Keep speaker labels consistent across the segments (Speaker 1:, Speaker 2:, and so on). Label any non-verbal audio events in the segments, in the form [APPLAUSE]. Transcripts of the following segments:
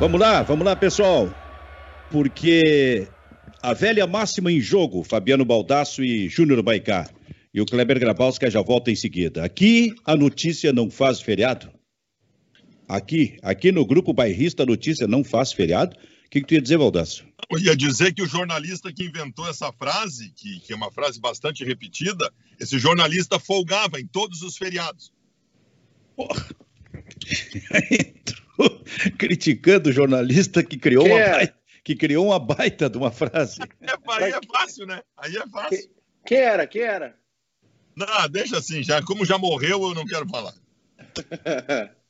Speaker 1: Vamos lá, vamos lá, pessoal. Porque a velha máxima em jogo, Fabiano Baldasso e Júnior Baicá. E o Kleber Grabowska já volta em seguida. Aqui a notícia não faz feriado. Aqui, aqui no grupo bairrista a notícia não faz feriado. O que, que tu ia dizer, Baldasso?
Speaker 2: Eu ia dizer que o jornalista que inventou essa frase, que, que é uma frase bastante repetida, esse jornalista folgava em todos os feriados.
Speaker 1: Porra. [LAUGHS] [LAUGHS] Criticando o jornalista que criou
Speaker 3: Quem
Speaker 1: uma
Speaker 3: é?
Speaker 1: baita, que criou uma baita de uma frase.
Speaker 2: É, aí é fácil, né? Aí é fácil.
Speaker 3: Que- Quem era? Quem era?
Speaker 2: Não, deixa assim, já, como já morreu, eu não quero falar. [LAUGHS]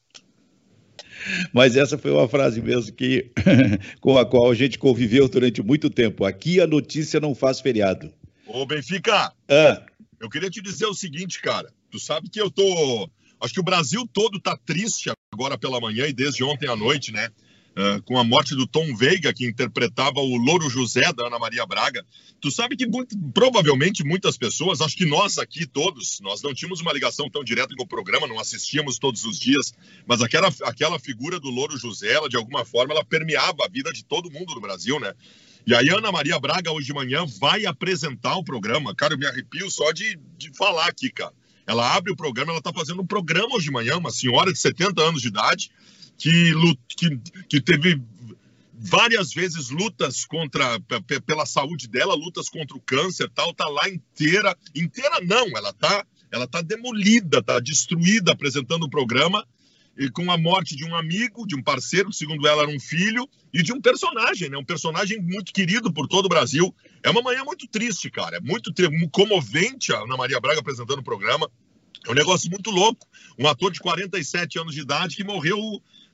Speaker 1: Mas essa foi uma frase mesmo que [LAUGHS] com a qual a gente conviveu durante muito tempo. Aqui a notícia não faz feriado.
Speaker 2: Ô, Benfica,
Speaker 1: Ah,
Speaker 2: eu queria te dizer o seguinte, cara. Tu sabe que eu tô. Acho que o Brasil todo tá triste agora pela manhã e desde ontem à noite, né? Ah, com a morte do Tom Veiga, que interpretava o Louro José da Ana Maria Braga. Tu sabe que muito- provavelmente muitas pessoas, acho que nós aqui todos, nós não tínhamos uma ligação tão direta com o programa, não assistíamos todos os dias, mas aquela, aquela figura do Louro José, ela, de alguma forma, ela permeava a vida de todo mundo no Brasil, né? E aí, Ana Maria Braga, hoje de manhã, vai apresentar o programa. Cara, eu me arrepio só de, de falar aqui, cara. Ela abre o programa, ela tá fazendo um programa hoje de manhã, uma senhora de 70 anos de idade, que, que, que teve várias vezes lutas contra pe- pe- pela saúde dela, lutas contra o câncer, tal, tá lá inteira, inteira não, ela tá, ela tá demolida, tá destruída apresentando o programa e com a morte de um amigo, de um parceiro, que segundo ela era um filho, e de um personagem, né? Um personagem muito querido por todo o Brasil. É uma manhã muito triste, cara. É muito comovente a Ana Maria Braga apresentando o programa. É um negócio muito louco. Um ator de 47 anos de idade que morreu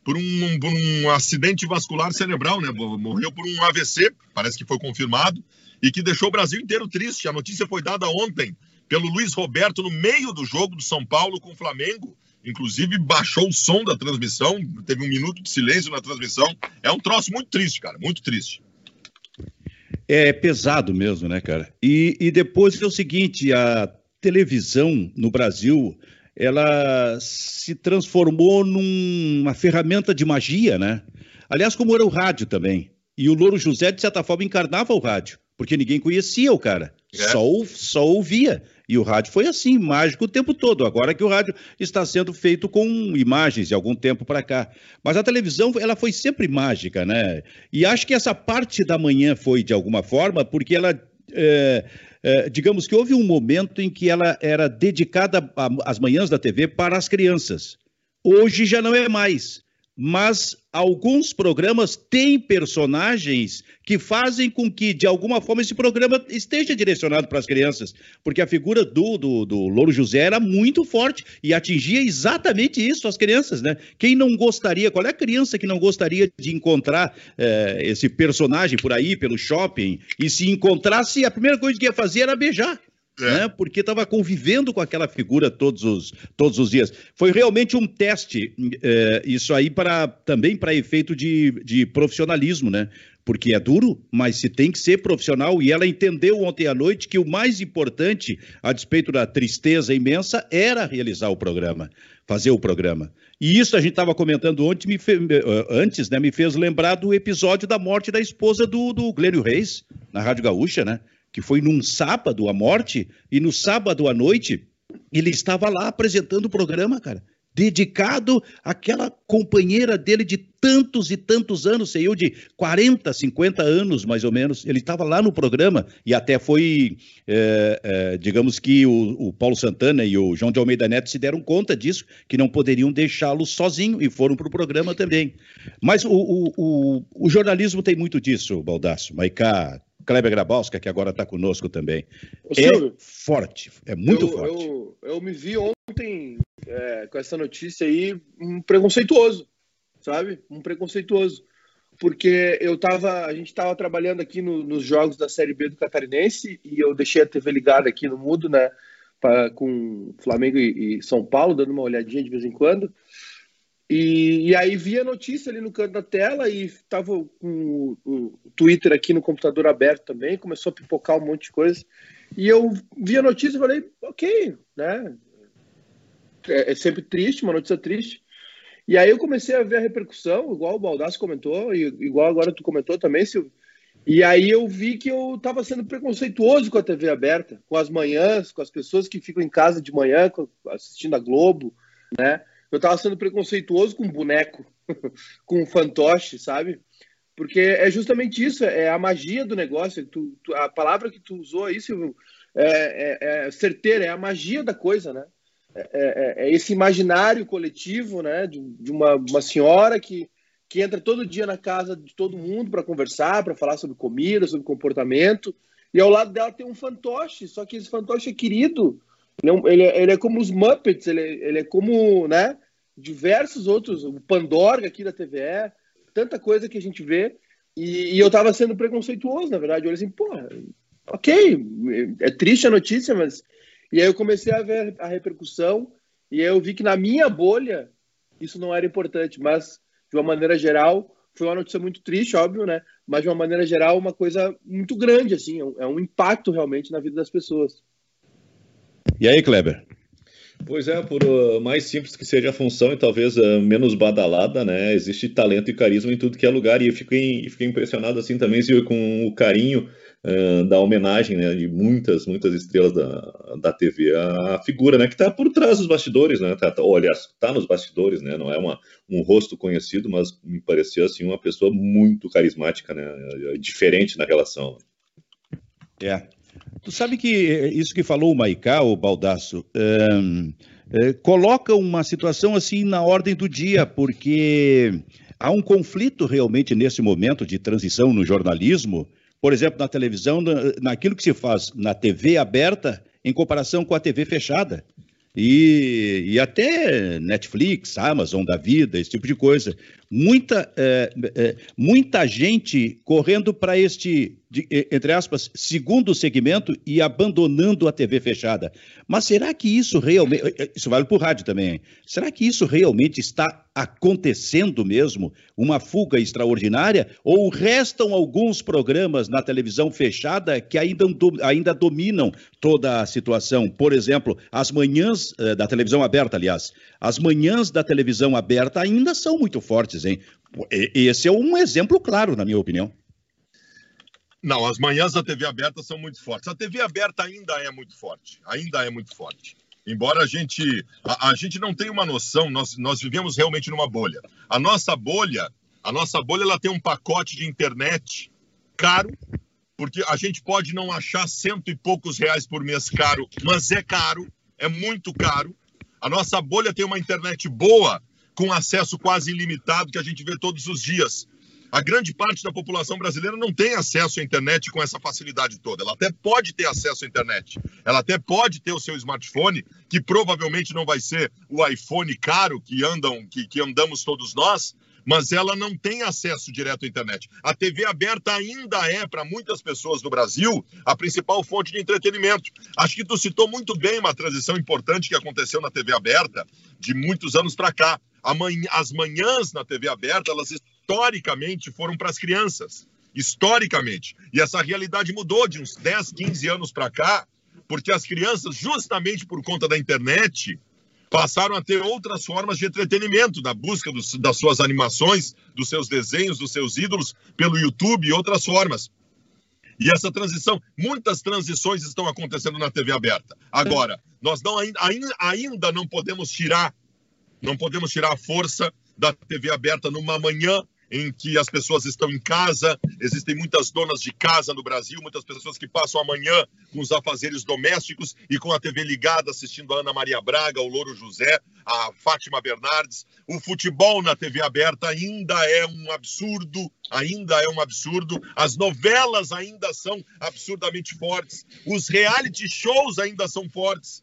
Speaker 2: por um, por um acidente vascular cerebral, né? Morreu por um AVC, parece que foi confirmado, e que deixou o Brasil inteiro triste. A notícia foi dada ontem pelo Luiz Roberto no meio do jogo do São Paulo com o Flamengo. Inclusive, baixou o som da transmissão, teve um minuto de silêncio na transmissão. É um troço muito triste, cara, muito triste.
Speaker 1: é pesado mesmo, né, cara? E, e depois é o seguinte, a televisão no Brasil, ela se transformou numa ferramenta de magia, né? Aliás, como era o rádio também. E o Louro José, de certa forma, encarnava o rádio, porque ninguém conhecia o cara,
Speaker 2: É.
Speaker 1: só, só ouvia. E o rádio foi assim, mágico o tempo todo. Agora que o rádio está sendo feito com imagens de algum tempo para cá. Mas a televisão, ela foi sempre mágica, né? E acho que essa parte da manhã foi de alguma forma, porque ela. é, é, digamos que houve um momento em que ela era dedicada às manhãs da TV para as crianças. Hoje já não é mais. Mas alguns programas têm personagens que fazem com que, de alguma forma, esse programa esteja direcionado para as crianças. Porque a figura do, do, do Louro José era muito forte e atingia exatamente isso, as crianças, né? Quem não gostaria, qual é a criança que não gostaria de encontrar eh, esse personagem por aí, pelo shopping, e se encontrasse, a primeira coisa que ia fazer era beijar
Speaker 2: É.
Speaker 1: né? Porque estava convivendo com aquela figura todos os, todos os dias. Foi realmente um teste, eh, isso aí para também para efeito de, de profissionalismo, né? Porque é duro, mas se tem que ser profissional. E ela entendeu ontem à noite que o mais importante, a despeito da tristeza imensa, era realizar o programa, fazer o programa. E isso a gente estava comentando ontem, me eh, antes, né? Me fez lembrar do episódio da morte da esposa do, do Glênio Reis, na Rádio Gaúcha, né? Que foi num sábado a morte, e no sábado à noite ele estava lá apresentando o programa, cara, dedicado àquela companheira dele de tantos e tantos anos, sei eu, de 40, 50 anos mais ou menos. Ele estava lá no programa e até foi, é, é, digamos que o, o Paulo Santana e o João de Almeida Neto se deram conta disso, que não poderiam deixá-lo sozinho e foram para o programa também. Mas o, o, o, jornalismo tem muito disso, Baldasso, Maicá, Kleber Grabowska, que agora está conosco também.
Speaker 3: Ô,
Speaker 1: É
Speaker 3: Silvio,
Speaker 1: forte, é muito
Speaker 3: eu,
Speaker 1: forte.
Speaker 3: Eu, eu me vi ontem é, com essa notícia aí um preconceituoso, sabe? Um preconceituoso. Porque eu tava, a gente estava trabalhando aqui no- nos jogos da Série B do Catarinense e eu deixei a TV ligada aqui no mudo, né? Pra, com Flamengo e, e São Paulo, dando uma olhadinha de vez em quando. E, e aí vi a notícia ali no canto da tela e tava com o, Twitter aqui no computador aberto também, começou a pipocar um monte de coisa. E eu vi a notícia e falei, ok, né? É, é sempre triste, uma notícia triste. E aí eu comecei a ver a repercussão, igual o Baldassi comentou, e igual agora tu comentou também, Silvio. E aí eu vi que eu estava sendo preconceituoso com a TV aberta, com as manhãs, com as pessoas que ficam em casa de manhã assistindo a Globo, né? Eu estava sendo preconceituoso com boneco, [LAUGHS] com fantoche, sabe? Porque é justamente isso, é a magia do negócio. Tu, tu, a palavra que tu usou aí, Silvio, é, é, é certeira, é a magia da coisa, né? É, é, é esse imaginário coletivo, né? De, de uma, uma senhora que que entra todo dia na casa de todo mundo para conversar, para falar sobre comida, sobre comportamento. E ao lado dela tem um fantoche, só que esse fantoche é querido. Ele é, ele é como os Muppets, ele é, ele é como né, diversos outros, o Pandorga aqui da TVE, tanta coisa que a gente vê. E, e eu estava sendo preconceituoso, na verdade. Eu olhei assim, pô, ok, é triste a notícia, mas. E aí eu comecei a ver a repercussão, e aí eu vi que na minha bolha isso não era importante, mas de uma maneira geral, foi uma notícia muito triste, óbvio, né? Mas de uma maneira geral, uma coisa muito grande, assim, é um é impacto realmente na vida das pessoas.
Speaker 1: E aí, Kleber?
Speaker 4: Pois é, por uh, mais simples que seja a função e talvez uh, menos badalada, né? Existe talento e carisma em tudo que é lugar e eu fiquei, fiquei impressionado assim também com o carinho uh, da homenagem né, de muitas, muitas estrelas da, da TV, a, figura né, que está por trás dos bastidores, né? Tá, tá, olha, está nos bastidores, né? Não é uma, um rosto conhecido, mas me pareceu assim uma pessoa muito carismática, né? Diferente na relação.
Speaker 1: É. Tu sabe que isso que falou o Maicá, o Baldasso, é, coloca uma situação assim na ordem do dia, porque há um conflito realmente nesse momento de transição no jornalismo, por exemplo, na televisão, naquilo que se faz na TV aberta em comparação com a TV fechada. E, e, até Netflix, Amazon da vida, esse tipo de coisa. Muita, é, é, muita gente correndo para este de, entre aspas, segundo segmento e abandonando a TV fechada. Mas será que isso realmente. Eh, eh, isso vale para o rádio também. Será que isso realmente está acontecendo mesmo? Uma fuga extraordinária? Ou restam alguns programas na televisão fechada que ainda, ainda dominam toda a situação? Por exemplo, as manhãs eh, da televisão aberta, aliás. As manhãs da televisão aberta ainda são muito fortes, hein? Esse é um exemplo claro, na minha opinião.
Speaker 2: Não, as manhãs da TV aberta são muito fortes. A TV aberta ainda é muito forte, ainda é muito forte. Embora a gente, a, a gente não tenha uma noção, nós, nós vivemos realmente numa bolha. A nossa bolha, a nossa bolha, ela tem um pacote de internet caro, porque a gente pode não achar cento e poucos reais por mês caro, mas é caro, é muito caro. A nossa bolha tem uma internet boa, com acesso quase ilimitado, que a gente vê todos os dias. A grande parte da população brasileira não tem acesso à internet com essa facilidade toda. Ela até pode ter acesso à internet, ela até pode ter o seu smartphone, que provavelmente não vai ser o iPhone caro que andam, que, que andamos todos nós, mas ela não tem acesso direto à internet. A TV aberta ainda é, para muitas pessoas do Brasil, a principal fonte de entretenimento. Acho que tu citou muito bem uma transição importante que aconteceu na TV aberta de muitos anos para cá. As manhãs na TV aberta, elas historicamente foram para as crianças. Historicamente. E essa realidade mudou de uns 10, 15 anos para cá, porque as crianças, justamente por conta da internet, passaram a ter outras formas de entretenimento, da busca dos, das suas animações, dos seus desenhos, dos seus ídolos, pelo YouTube e outras formas. E essa transição, muitas transições estão acontecendo na TV aberta. Agora, nós não, ainda, ainda não podemos tirar, não podemos tirar a força da TV aberta numa manhã em que as pessoas estão em casa, existem muitas donas de casa no Brasil, muitas pessoas que passam a manhã com os afazeres domésticos e com a TV ligada assistindo a Ana Maria Braga, o Louro José, a Fátima Bernardes. O futebol na TV aberta ainda é um absurdo, ainda é um absurdo. As novelas ainda são absurdamente fortes. Os reality shows ainda são fortes.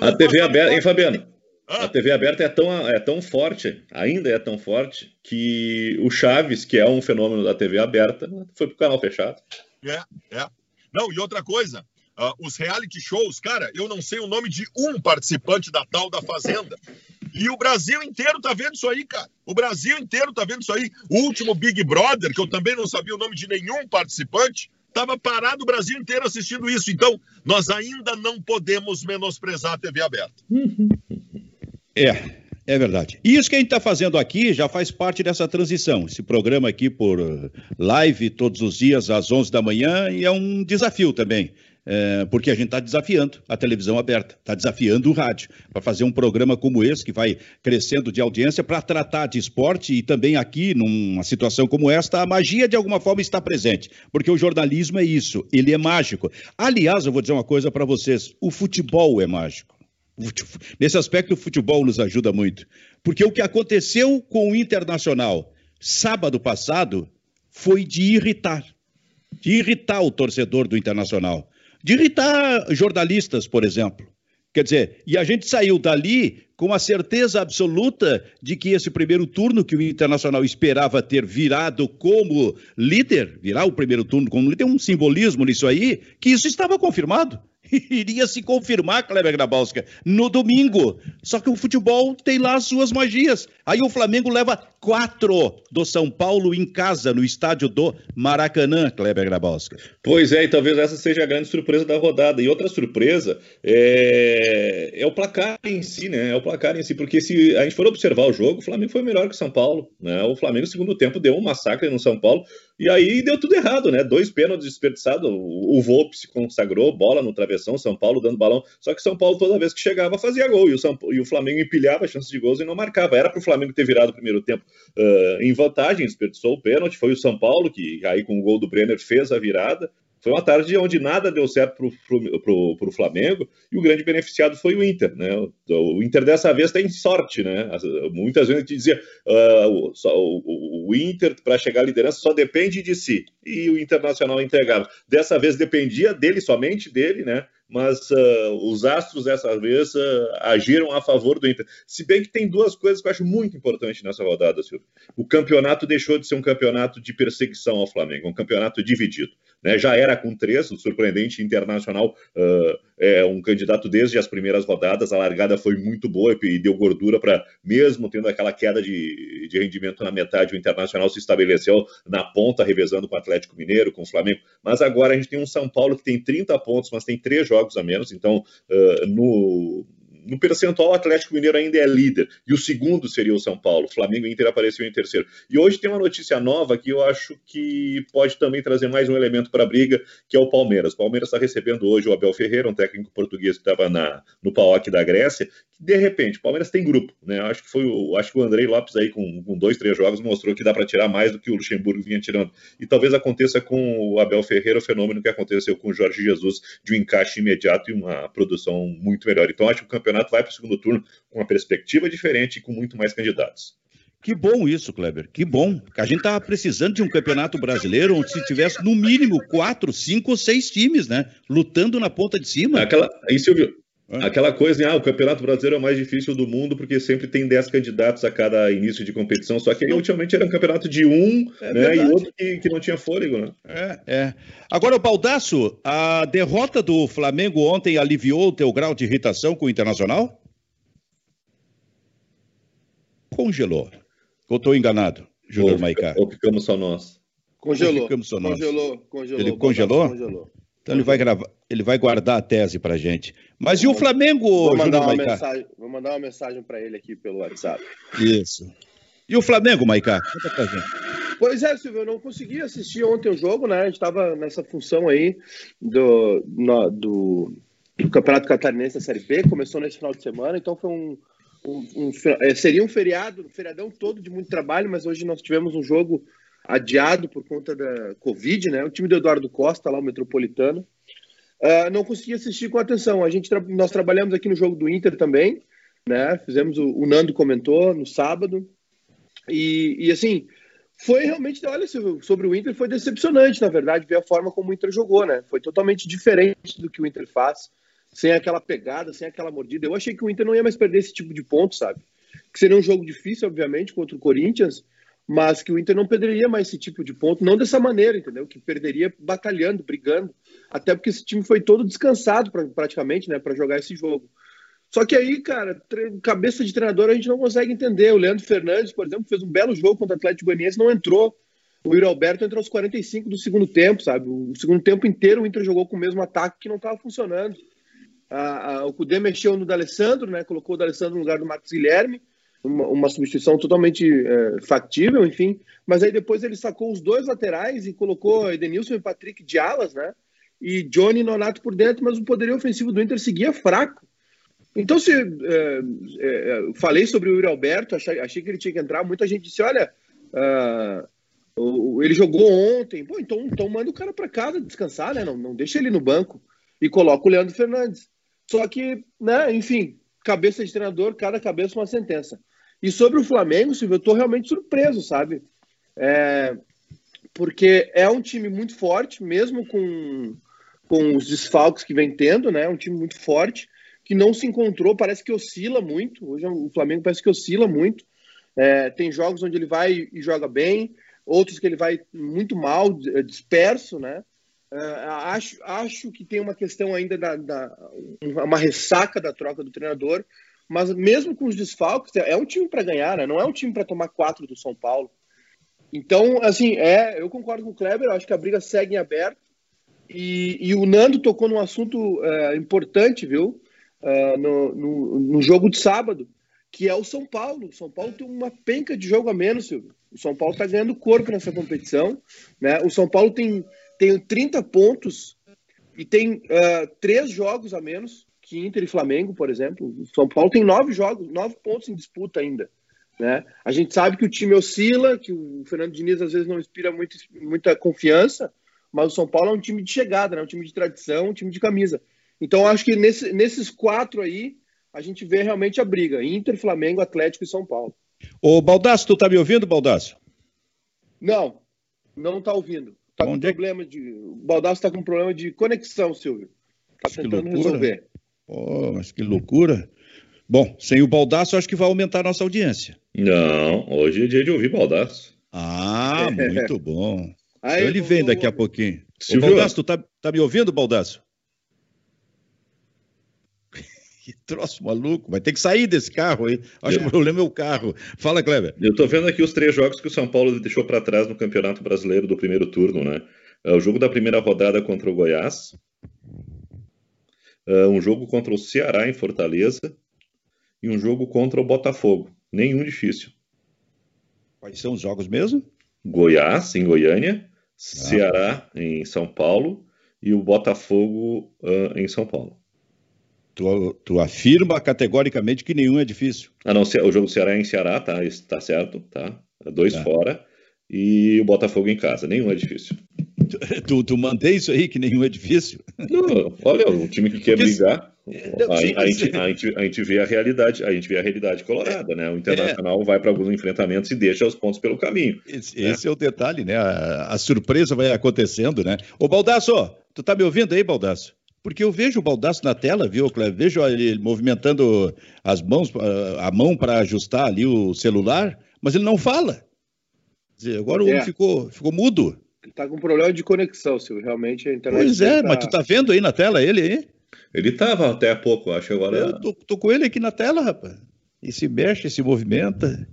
Speaker 4: a TV aberta, hein, Fabiano? A TV aberta é tão, é tão forte, ainda é tão forte, que o Chaves, que é um fenômeno da TV aberta, foi pro canal fechado.
Speaker 2: É, é. Não, e outra coisa, uh, os reality shows, cara, eu não sei o nome de um participante da tal da Fazenda. E o Brasil inteiro tá vendo isso aí, cara. O Brasil inteiro tá vendo isso aí. O último Big Brother, que eu também não sabia o nome de nenhum participante, estava parado o Brasil inteiro assistindo isso. Então, nós ainda não podemos menosprezar a TV aberta.
Speaker 1: É, É verdade. E isso que a gente está fazendo aqui já faz parte dessa transição. Esse programa aqui por uh, live todos os dias às 11 da manhã e é um desafio também. É, porque a gente está desafiando a televisão aberta, está desafiando o rádio para fazer um programa como esse, que vai crescendo de audiência, para tratar de esporte e também aqui, numa situação como esta, a magia de alguma forma está presente, porque o jornalismo é isso, ele é mágico. Aliás, eu vou dizer uma coisa para vocês: o futebol é mágico. Nesse aspecto, o futebol nos ajuda muito. Porque o que aconteceu com o Internacional sábado passado foi de irritar. De irritar o torcedor do Internacional. De irritar jornalistas, por exemplo. Quer dizer, e a gente saiu dali com a certeza absoluta de que esse primeiro turno que o Internacional esperava ter virado como líder, virar o primeiro turno como líder, tem um simbolismo nisso aí, que isso estava confirmado. [LAUGHS] iria se confirmar, Kleber Grabowska, no domingo. Só que o futebol tem lá as suas magias. Aí o Flamengo leva quatro do São Paulo em casa, no estádio do Maracanã, Kleber Grabowska.
Speaker 4: Pois é, e talvez essa seja a grande surpresa da rodada. E outra surpresa é, é o placar em si, né? É o placar em si, porque se a gente for observar o jogo, o Flamengo foi melhor que o São Paulo. Né? O Flamengo, no segundo tempo, deu um massacre no São Paulo. E aí deu tudo errado, né? Dois pênaltis desperdiçados. O, Volpe se consagrou, bola no travessão, São Paulo dando balão. Só que São Paulo, toda vez que chegava, fazia gol. E o, São, e o Flamengo empilhava chances de gols e não marcava. Era para o Flamengo ter virado o primeiro tempo uh, em vantagem, desperdiçou o pênalti. Foi o São Paulo que, aí com o gol do Brenner, fez a virada. Foi uma tarde onde nada deu certo para o Flamengo e o grande beneficiado foi o Inter. Né? O Inter dessa vez tem sorte. Né? Muitas vezes a gente dizia uh, o, o, Inter, para chegar à liderança, só depende de si. E o Internacional entregava. Dessa vez dependia dele, somente dele, né? mas uh, os astros dessa vez uh, agiram a favor do Inter. Se bem que tem duas coisas que eu acho muito importantes nessa rodada, Silvio. O campeonato deixou de ser um campeonato de perseguição ao Flamengo, um campeonato dividido. Né? Já era com três, o surpreendente Internacional uh, é um candidato desde as primeiras rodadas, a largada foi muito boa e deu gordura para, mesmo tendo aquela queda de, de rendimento na metade, o Internacional se estabeleceu na ponta, revezando com o Atlético Mineiro, com o Flamengo. Mas agora a gente tem um São Paulo que tem 30 pontos, mas tem três jogos a menos, então uh, no no percentual, o Atlético Mineiro ainda é líder. E o segundo seria o São Paulo. Flamengo e Inter apareceu em terceiro. E hoje tem uma notícia nova que eu acho que pode também trazer mais um elemento para a briga, que é o Palmeiras. O Palmeiras está recebendo hoje o Abel Ferreira, um técnico português que estava no PAOC da Grécia, de repente, o Palmeiras tem grupo, né? Acho que foi o, acho que o Andrei Lopes aí com, com dois, três jogos mostrou que dá para tirar mais do que o Luxemburgo vinha tirando. E talvez aconteça com o Abel Ferreira o fenômeno que aconteceu com o Jorge Jesus de um encaixe imediato e uma produção muito melhor. Então acho que o campeonato vai para o segundo turno com uma perspectiva diferente e com muito mais candidatos.
Speaker 1: Que bom isso, Kleber. Que bom. A gente estava precisando de um campeonato brasileiro onde se tivesse no mínimo quatro, cinco ou seis times, né? Lutando na ponta de cima.
Speaker 4: Aquela, aí, Silvio, Aquela coisa, ah, o Campeonato Brasileiro é o mais difícil do mundo porque sempre tem 10 candidatos a cada início de competição, só que aí ultimamente era um campeonato de um é né, e outro que, que, não tinha fôlego. Né?
Speaker 1: É, é. Agora, Baldaço, a derrota do Flamengo ontem aliviou o teu grau de irritação com o Internacional? Congelou. Ou estou enganado, Júnior Maicá?
Speaker 4: Ou ficamos só nós?
Speaker 3: Congelou. Ou ficamos só nós? Congelou, congelou.
Speaker 1: Ele congelou? Congelou. Então ele vai gravar, ele vai guardar a tese para gente. Mas e o Flamengo,
Speaker 3: vou mandar, uma mensagem, vou mandar uma mensagem para ele aqui pelo WhatsApp.
Speaker 1: Isso. E o Flamengo, Maicá? Conta pra gente.
Speaker 3: Pois é, Silvio, eu não consegui assistir ontem o jogo, né? A gente estava nessa função aí do, no, do, do, Campeonato Catarinense da Série B, começou nesse final de semana, então foi um, um, um, é, seria um feriado, um feriadão todo de muito trabalho, mas hoje nós tivemos um jogo adiado por conta da Covid, né? O time do Eduardo Costa, lá, o Metropolitano. Uh, não consegui assistir com atenção. A gente, nós trabalhamos aqui no jogo do Inter também, né? Fizemos o, o Nando comentou no sábado. E, e, assim, foi realmente, olha, sobre o Inter foi decepcionante, na verdade, ver a forma como o Inter jogou, né? Foi totalmente diferente do que o Inter faz, sem aquela pegada, sem aquela mordida. Eu achei que o Inter não ia mais perder esse tipo de ponto, sabe? Que seria um jogo difícil, obviamente, contra o Corinthians, mas que o Inter não perderia mais esse tipo de ponto, não dessa maneira, entendeu? Que perderia batalhando, brigando, até porque esse time foi todo descansado pra, praticamente, né, para jogar esse jogo. Só que aí, cara, cabeça de treinador a gente não consegue entender. O Leandro Fernandes, por exemplo, fez um belo jogo contra o Atlético Goianiense, não entrou. O Yuri Alberto entrou aos 45 do segundo tempo, sabe? O segundo tempo inteiro o Inter jogou com o mesmo ataque que não estava funcionando. A, a, o Cudê mexeu no D'Alessandro, né? Colocou o D'Alessandro no lugar do Marcos Guilherme uma, uma substituição totalmente é, factível, enfim. Mas aí depois ele sacou os dois laterais e colocou Edenilson e Patrick de alas, né? E Johnny Nonato por dentro, mas o poderio ofensivo do Inter seguia fraco. Então, se é, é, falei sobre o Yuri Alberto, achei, achei, que ele tinha que entrar, muita gente disse: olha, uh, ele jogou ontem, pô, então, então manda o cara para casa descansar, né? Não, não deixa ele no banco e coloca o Leandro Fernandes. Só que, né, enfim, cabeça de treinador, cada cabeça uma sentença. E sobre o Flamengo, Silvio, eu estou realmente surpreso, sabe? É, porque é um time muito forte, mesmo com, com os desfalques que vem tendo, né? Um time muito forte, que não se encontrou, parece que oscila muito. Hoje o Flamengo parece que oscila muito. É, tem jogos onde ele vai e joga bem, outros que ele vai muito mal, disperso, né? É, acho, acho que tem uma questão ainda da, da, uma ressaca da troca do treinador, mas mesmo com os desfalques, é um time para ganhar, né? Não é um time para tomar quatro do São Paulo. Então, assim, é, eu concordo com o Kleber, acho que a briga segue em aberto. E, e o Nando tocou num assunto é, importante, viu? É, no, no, no, jogo de sábado, que é o São Paulo. O São Paulo tem uma penca de jogo a menos, Silvio. O São Paulo está ganhando corpo nessa competição. Né? O São Paulo tem, tem 30 pontos e tem uh, três jogos a menos que Inter e Flamengo, por exemplo. O São Paulo tem nove jogos, nove pontos em disputa ainda. Né? A gente sabe que o time oscila, que o Fernando Diniz às vezes não inspira muito, muita confiança, mas o São Paulo é um time de chegada, né? um time de tradição, um time de camisa. Então acho que nesse, nesses quatro aí a gente vê realmente a briga: Inter, Flamengo, Atlético e São Paulo.
Speaker 1: Ô Baldasso, tu tá me ouvindo, Baldasso?
Speaker 3: Não, não tá ouvindo. Tá com é problema de. O Baldasso tá com problema de conexão, Silvio. Tá tentando resolver.
Speaker 1: Pô, mas que loucura. Bom, sem o Baldaço, acho que vai aumentar a nossa audiência.
Speaker 4: Não, hoje é dia de ouvir Baldaço.
Speaker 1: Ah, muito bom. Aí, então ele vem daqui a pouquinho. Silvio... Ô, Baldaço, tu tá, tá me ouvindo, Baldaço? [LAUGHS] que troço maluco. Vai ter que sair desse carro aí. Acho eu... que o problema é o carro. Fala, Kleber.
Speaker 4: Eu tô vendo aqui os três jogos que o São Paulo deixou para trás no Campeonato Brasileiro do primeiro turno, né? É o jogo da primeira rodada contra o Goiás. É um jogo contra o Ceará em Fortaleza e um jogo contra o Botafogo. Nenhum difícil.
Speaker 1: Quais são os jogos mesmo?
Speaker 4: Goiás, em Goiânia, ah. Ceará, em São Paulo, e o Botafogo uh, em São Paulo.
Speaker 1: Tu, tu, afirma categoricamente que nenhum é difícil.
Speaker 4: Ah, não, o jogo do Ceará é em Ceará, tá, tá certo, tá? Dois tá. fora. E o Botafogo em casa, nenhum é difícil.
Speaker 1: Tu, tu mantém isso aí, que nenhum é difícil?
Speaker 4: Não, olha, o time que quer brigar. A, a, gente, a, gente, a, gente, vê a realidade, a gente vê a realidade colorada, né? O Internacional é. vai para alguns enfrentamentos e deixa os pontos pelo caminho.
Speaker 1: Esse, né? esse é o detalhe, né? A, a, surpresa vai acontecendo, né? Ô Baldasso, tu tá me ouvindo aí, Baldasso? Porque eu vejo o Baldasso na tela, viu, Cleber? Vejo ele movimentando as mãos, a mão para ajustar ali o celular, mas ele não fala. Agora o é. homem ficou, ficou mudo.
Speaker 3: Tá com problema de conexão, Silvio. Realmente a internet.
Speaker 1: Pois é, tá... mas tu tá vendo aí na tela ele aí?
Speaker 4: Ele tava até há pouco, acho agora.
Speaker 1: Eu tô, tô com ele aqui na tela, rapaz. E se mexe, se movimenta.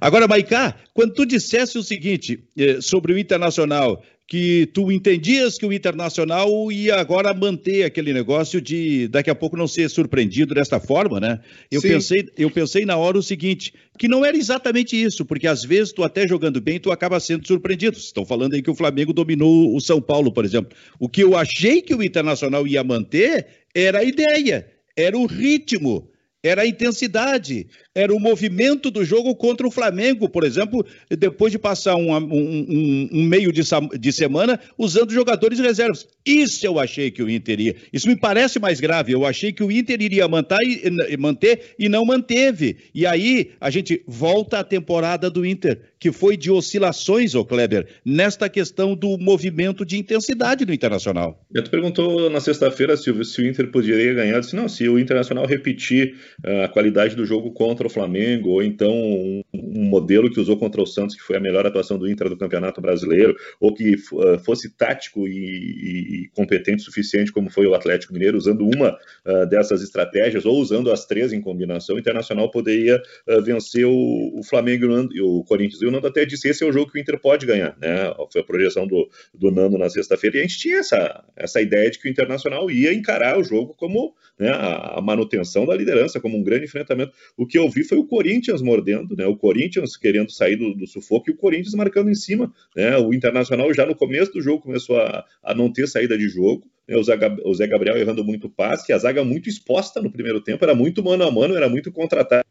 Speaker 1: Agora, Maicá, quando tu dissesse o seguinte eh, sobre o Internacional, que tu entendias que o Internacional ia agora manter aquele negócio de daqui a pouco não ser surpreendido desta forma, né? Eu pensei, eu pensei na hora o seguinte, que não era exatamente isso, porque às vezes tu até jogando bem, tu acaba sendo surpreendido. Estão falando aí que o Flamengo dominou o São Paulo, por exemplo. O que eu achei que o Internacional ia manter era a ideia, era o ritmo, era a intensidade, era o movimento do jogo contra o Flamengo, por exemplo, depois de passar um, um, um, meio de, de, semana usando jogadores reservas. Isso eu achei que o Inter ia. Isso me parece mais grave. Eu achei que o Inter iria manter e, manter e não manteve. E aí a gente volta à temporada do Inter, que foi de oscilações, ô Kleber, nesta questão do movimento de intensidade do Internacional.
Speaker 4: Te perguntou na sexta-feira, Silvio, se o Inter poderia ganhar. Eu disse, não, se o Internacional repetir uh, a qualidade do jogo contra o Flamengo, ou então um, um, modelo que usou contra o Santos, que foi a melhor atuação do Inter do Campeonato Brasileiro, ou que uh, fosse tático e, e, competente o suficiente, como foi o Atlético Mineiro, usando uma uh, dessas estratégias, ou usando as três em combinação, o Internacional poderia uh, vencer o, o, Flamengo e o Corinthians. E o Nando até disse esse é o jogo que o Inter pode ganhar, né? Foi a projeção do, do Nando na sexta-feira, e a gente tinha essa, essa ideia de que o Internacional ia encarar o jogo como né, a manutenção da liderança, como um grande enfrentamento. O que eu vi foi o Corinthians mordendo, né? O Corinthians querendo sair do, do sufoco e o Corinthians marcando em cima, né? O Internacional já no começo do jogo começou a, a não ter saída de jogo, né? o Zé Gabriel errando muito passe, a zaga muito exposta no primeiro tempo, era muito mano a mano, era muito contra-ataque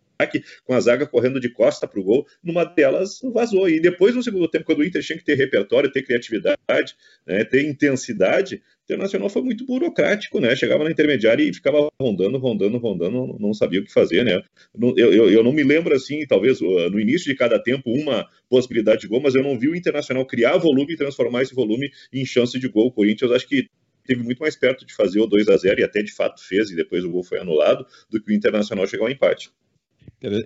Speaker 4: com a zaga correndo de costa para o gol, numa delas vazou. E depois, no segundo tempo, quando o Inter tinha que ter repertório, ter criatividade, né, ter intensidade, o Internacional foi muito burocrático, né? Chegava na intermediária e ficava rondando, rondando, rondando, não sabia o que fazer, né? Eu, eu, eu não me lembro, assim, talvez no início de cada tempo, uma possibilidade de gol, mas eu não vi o Internacional criar volume e transformar esse volume em chance de gol. O Corinthians, acho que teve muito mais perto de fazer o 2 a 0 e até de fato fez, e depois o gol foi anulado, do que o Internacional chegar ao empate.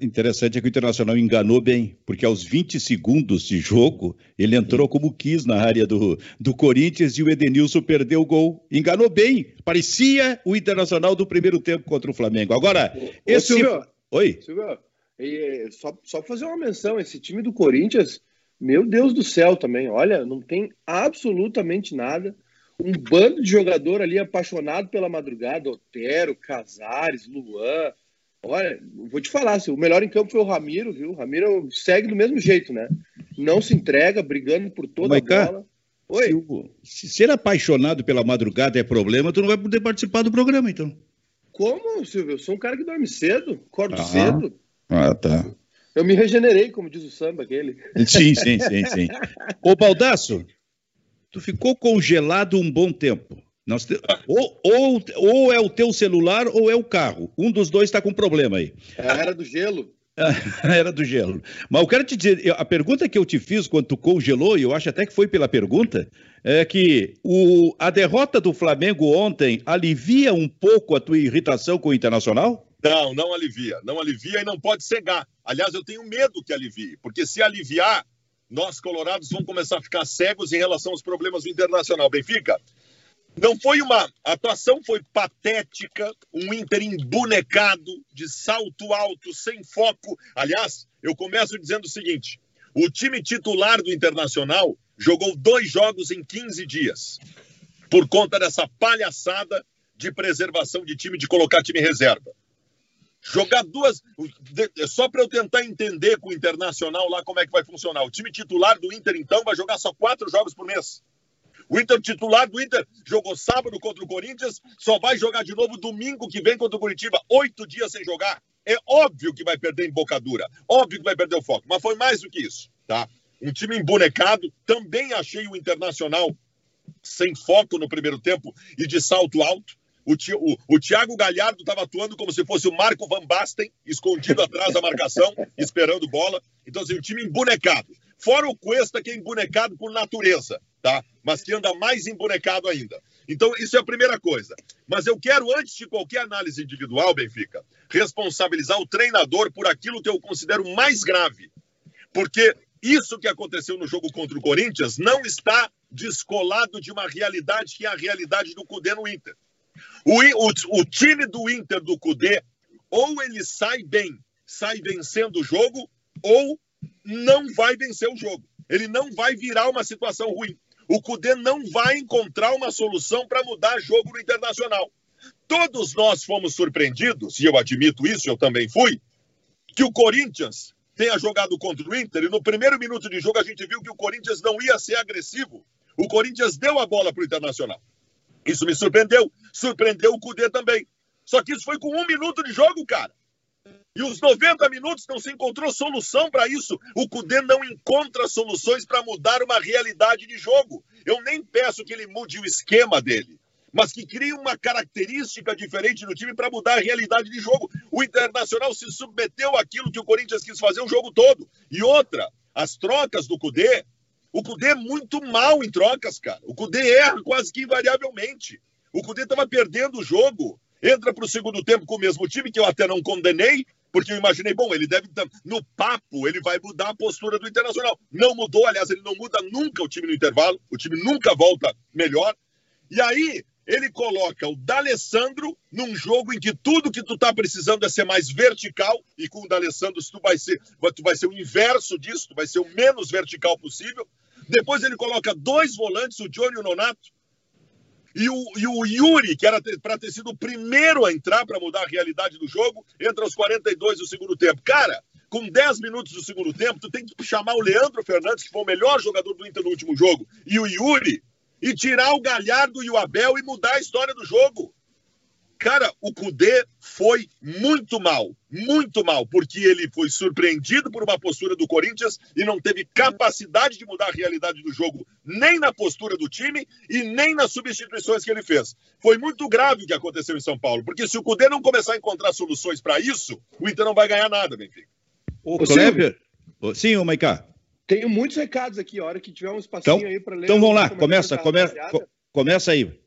Speaker 1: Interessante é que o Internacional enganou bem, porque aos 20 segundos de jogo, ele entrou como quis na área do, do Corinthians e o Edenilson perdeu o gol. Enganou bem, parecia o Internacional do primeiro tempo contra o Flamengo. Agora,
Speaker 3: Ô, esse. Silvio, Oi. Silvio, só, só fazer uma menção: esse time do Corinthians, meu Deus do céu também, olha, não tem absolutamente nada. Um bando de jogador ali apaixonado pela madrugada, Otero, Casares, Luan. Olha, vou te falar, o melhor em campo foi o Ramiro, viu? O Ramiro segue do mesmo jeito, né? Não se entrega, brigando por toda a bola.
Speaker 1: Oi. Se, se ser apaixonado pela madrugada é problema, tu não vai poder participar do programa, então.
Speaker 3: Como, Silvio? Eu sou um cara que dorme cedo, acordo ah, cedo.
Speaker 1: Ah, tá.
Speaker 3: Eu me regenerei, como diz o samba aquele.
Speaker 1: Sim, sim, sim, sim. [LAUGHS] Ô, Baldaço, tu ficou congelado um bom tempo. Nós te... ou, ou, ou é o teu celular ou é o carro. Um dos dois está com problema aí.
Speaker 3: É a era do gelo. [LAUGHS]
Speaker 1: era do gelo. Mas eu quero te dizer, a pergunta que eu te fiz quando tu congelou, e eu acho até que foi pela pergunta, é que o, a derrota do Flamengo ontem alivia um pouco a tua irritação com o Internacional?
Speaker 2: Não, não alivia. Não alivia e não pode cegar. Aliás, eu tenho medo que alivie, porque se aliviar, nós colorados vamos começar a ficar cegos em relação aos problemas do Internacional. Benfica, não foi uma. A atuação foi patética, um Inter embonecado, de salto alto, sem foco. Aliás, eu começo dizendo o seguinte: o time titular do Internacional jogou dois jogos em 15 dias, por conta dessa palhaçada de preservação de time, de colocar time reserva. Jogar duas. Só para eu tentar entender com o Internacional lá como é que vai funcionar. O time titular do Inter, então, vai jogar só quatro jogos por mês. O Inter titular do Inter jogou sábado contra o Corinthians, só vai jogar de novo domingo que vem contra o Curitiba. Oito dias sem jogar. É óbvio que vai perder embocadura, óbvio que vai perder o foco, mas foi mais do que isso, tá? Um time embonecado, também achei o Internacional sem foco no primeiro tempo e de salto alto. O, o, o Thiago Galhardo estava atuando como se fosse o Marco Van Basten, escondido atrás da marcação, [LAUGHS] esperando bola. Então, assim, o time embonecado. Fora o Cuesta, que é embonecado por natureza, tá? Mas que anda mais embonecado ainda. Então, isso é a primeira coisa. Mas eu quero, antes de qualquer análise individual, Benfica, responsabilizar o treinador por aquilo que eu considero mais grave. Porque isso que aconteceu no jogo contra o Corinthians não está descolado de uma realidade que é a realidade do Cudê no Inter. O, o, o time do Inter do Cudê, ou ele sai bem, sai vencendo o jogo, ou não vai vencer o jogo. Ele não vai virar uma situação ruim. O Cudê não vai encontrar uma solução para mudar jogo no internacional. Todos nós fomos surpreendidos, e eu admito isso, eu também fui, que o Corinthians tenha jogado contra o Inter e no primeiro minuto de jogo a gente viu que o Corinthians não ia ser agressivo. O Corinthians deu a bola para o Internacional. Isso me surpreendeu. Surpreendeu o Cudê também. Só que isso foi com um minuto de jogo, cara. E os 90 minutos não se encontrou solução para isso. O Cudê não encontra soluções para mudar uma realidade de jogo. Eu nem peço que ele mude o esquema dele, mas que crie uma característica diferente no time para mudar a realidade de jogo. O Internacional se submeteu àquilo que o Corinthians quis fazer o jogo todo. E outra, as trocas do Cudê. O Cudê é muito mal em trocas, cara. O Cudê erra quase que invariavelmente. O Cudê estava perdendo o jogo entra para o segundo tempo com o mesmo time, que eu até não condenei, porque eu imaginei, bom, ele deve. No papo, ele vai mudar a postura do Internacional. Não mudou, aliás, ele não muda nunca o time no intervalo, o time nunca volta melhor. E aí, ele coloca o D'Alessandro num jogo em que tudo que tu tá precisando é ser mais vertical, e com o D'Alessandro tu vai ser, tu vai ser o inverso disso, tu vai ser o menos vertical possível. Depois ele coloca dois volantes, o Johnny e o Nonato, E o, e o Yuri, que era para ter sido o primeiro a entrar para mudar a realidade do jogo, entra aos 42 do segundo tempo. Cara, com 10 minutos do segundo tempo, tu tem que chamar o Leandro Fernandes, que foi o melhor jogador do Inter no último jogo, e o Yuri, e tirar o Galhardo e o Abel e mudar a história do jogo. Cara, o Cudê foi muito mal, muito mal, porque ele foi surpreendido por uma postura do Corinthians e não teve capacidade de mudar a realidade do jogo, nem na postura do time e nem nas substituições que ele fez. Foi muito grave o que aconteceu em São Paulo, porque se o Cudê não começar a encontrar soluções para isso, o Inter não vai ganhar nada, Benfica.
Speaker 1: O Kleber. Sim, o Maicá.
Speaker 3: Tenho muitos recados aqui, a hora que tiver um espacinho então, aí para ler.
Speaker 1: Então vamos lá, começa, começa, começa aí.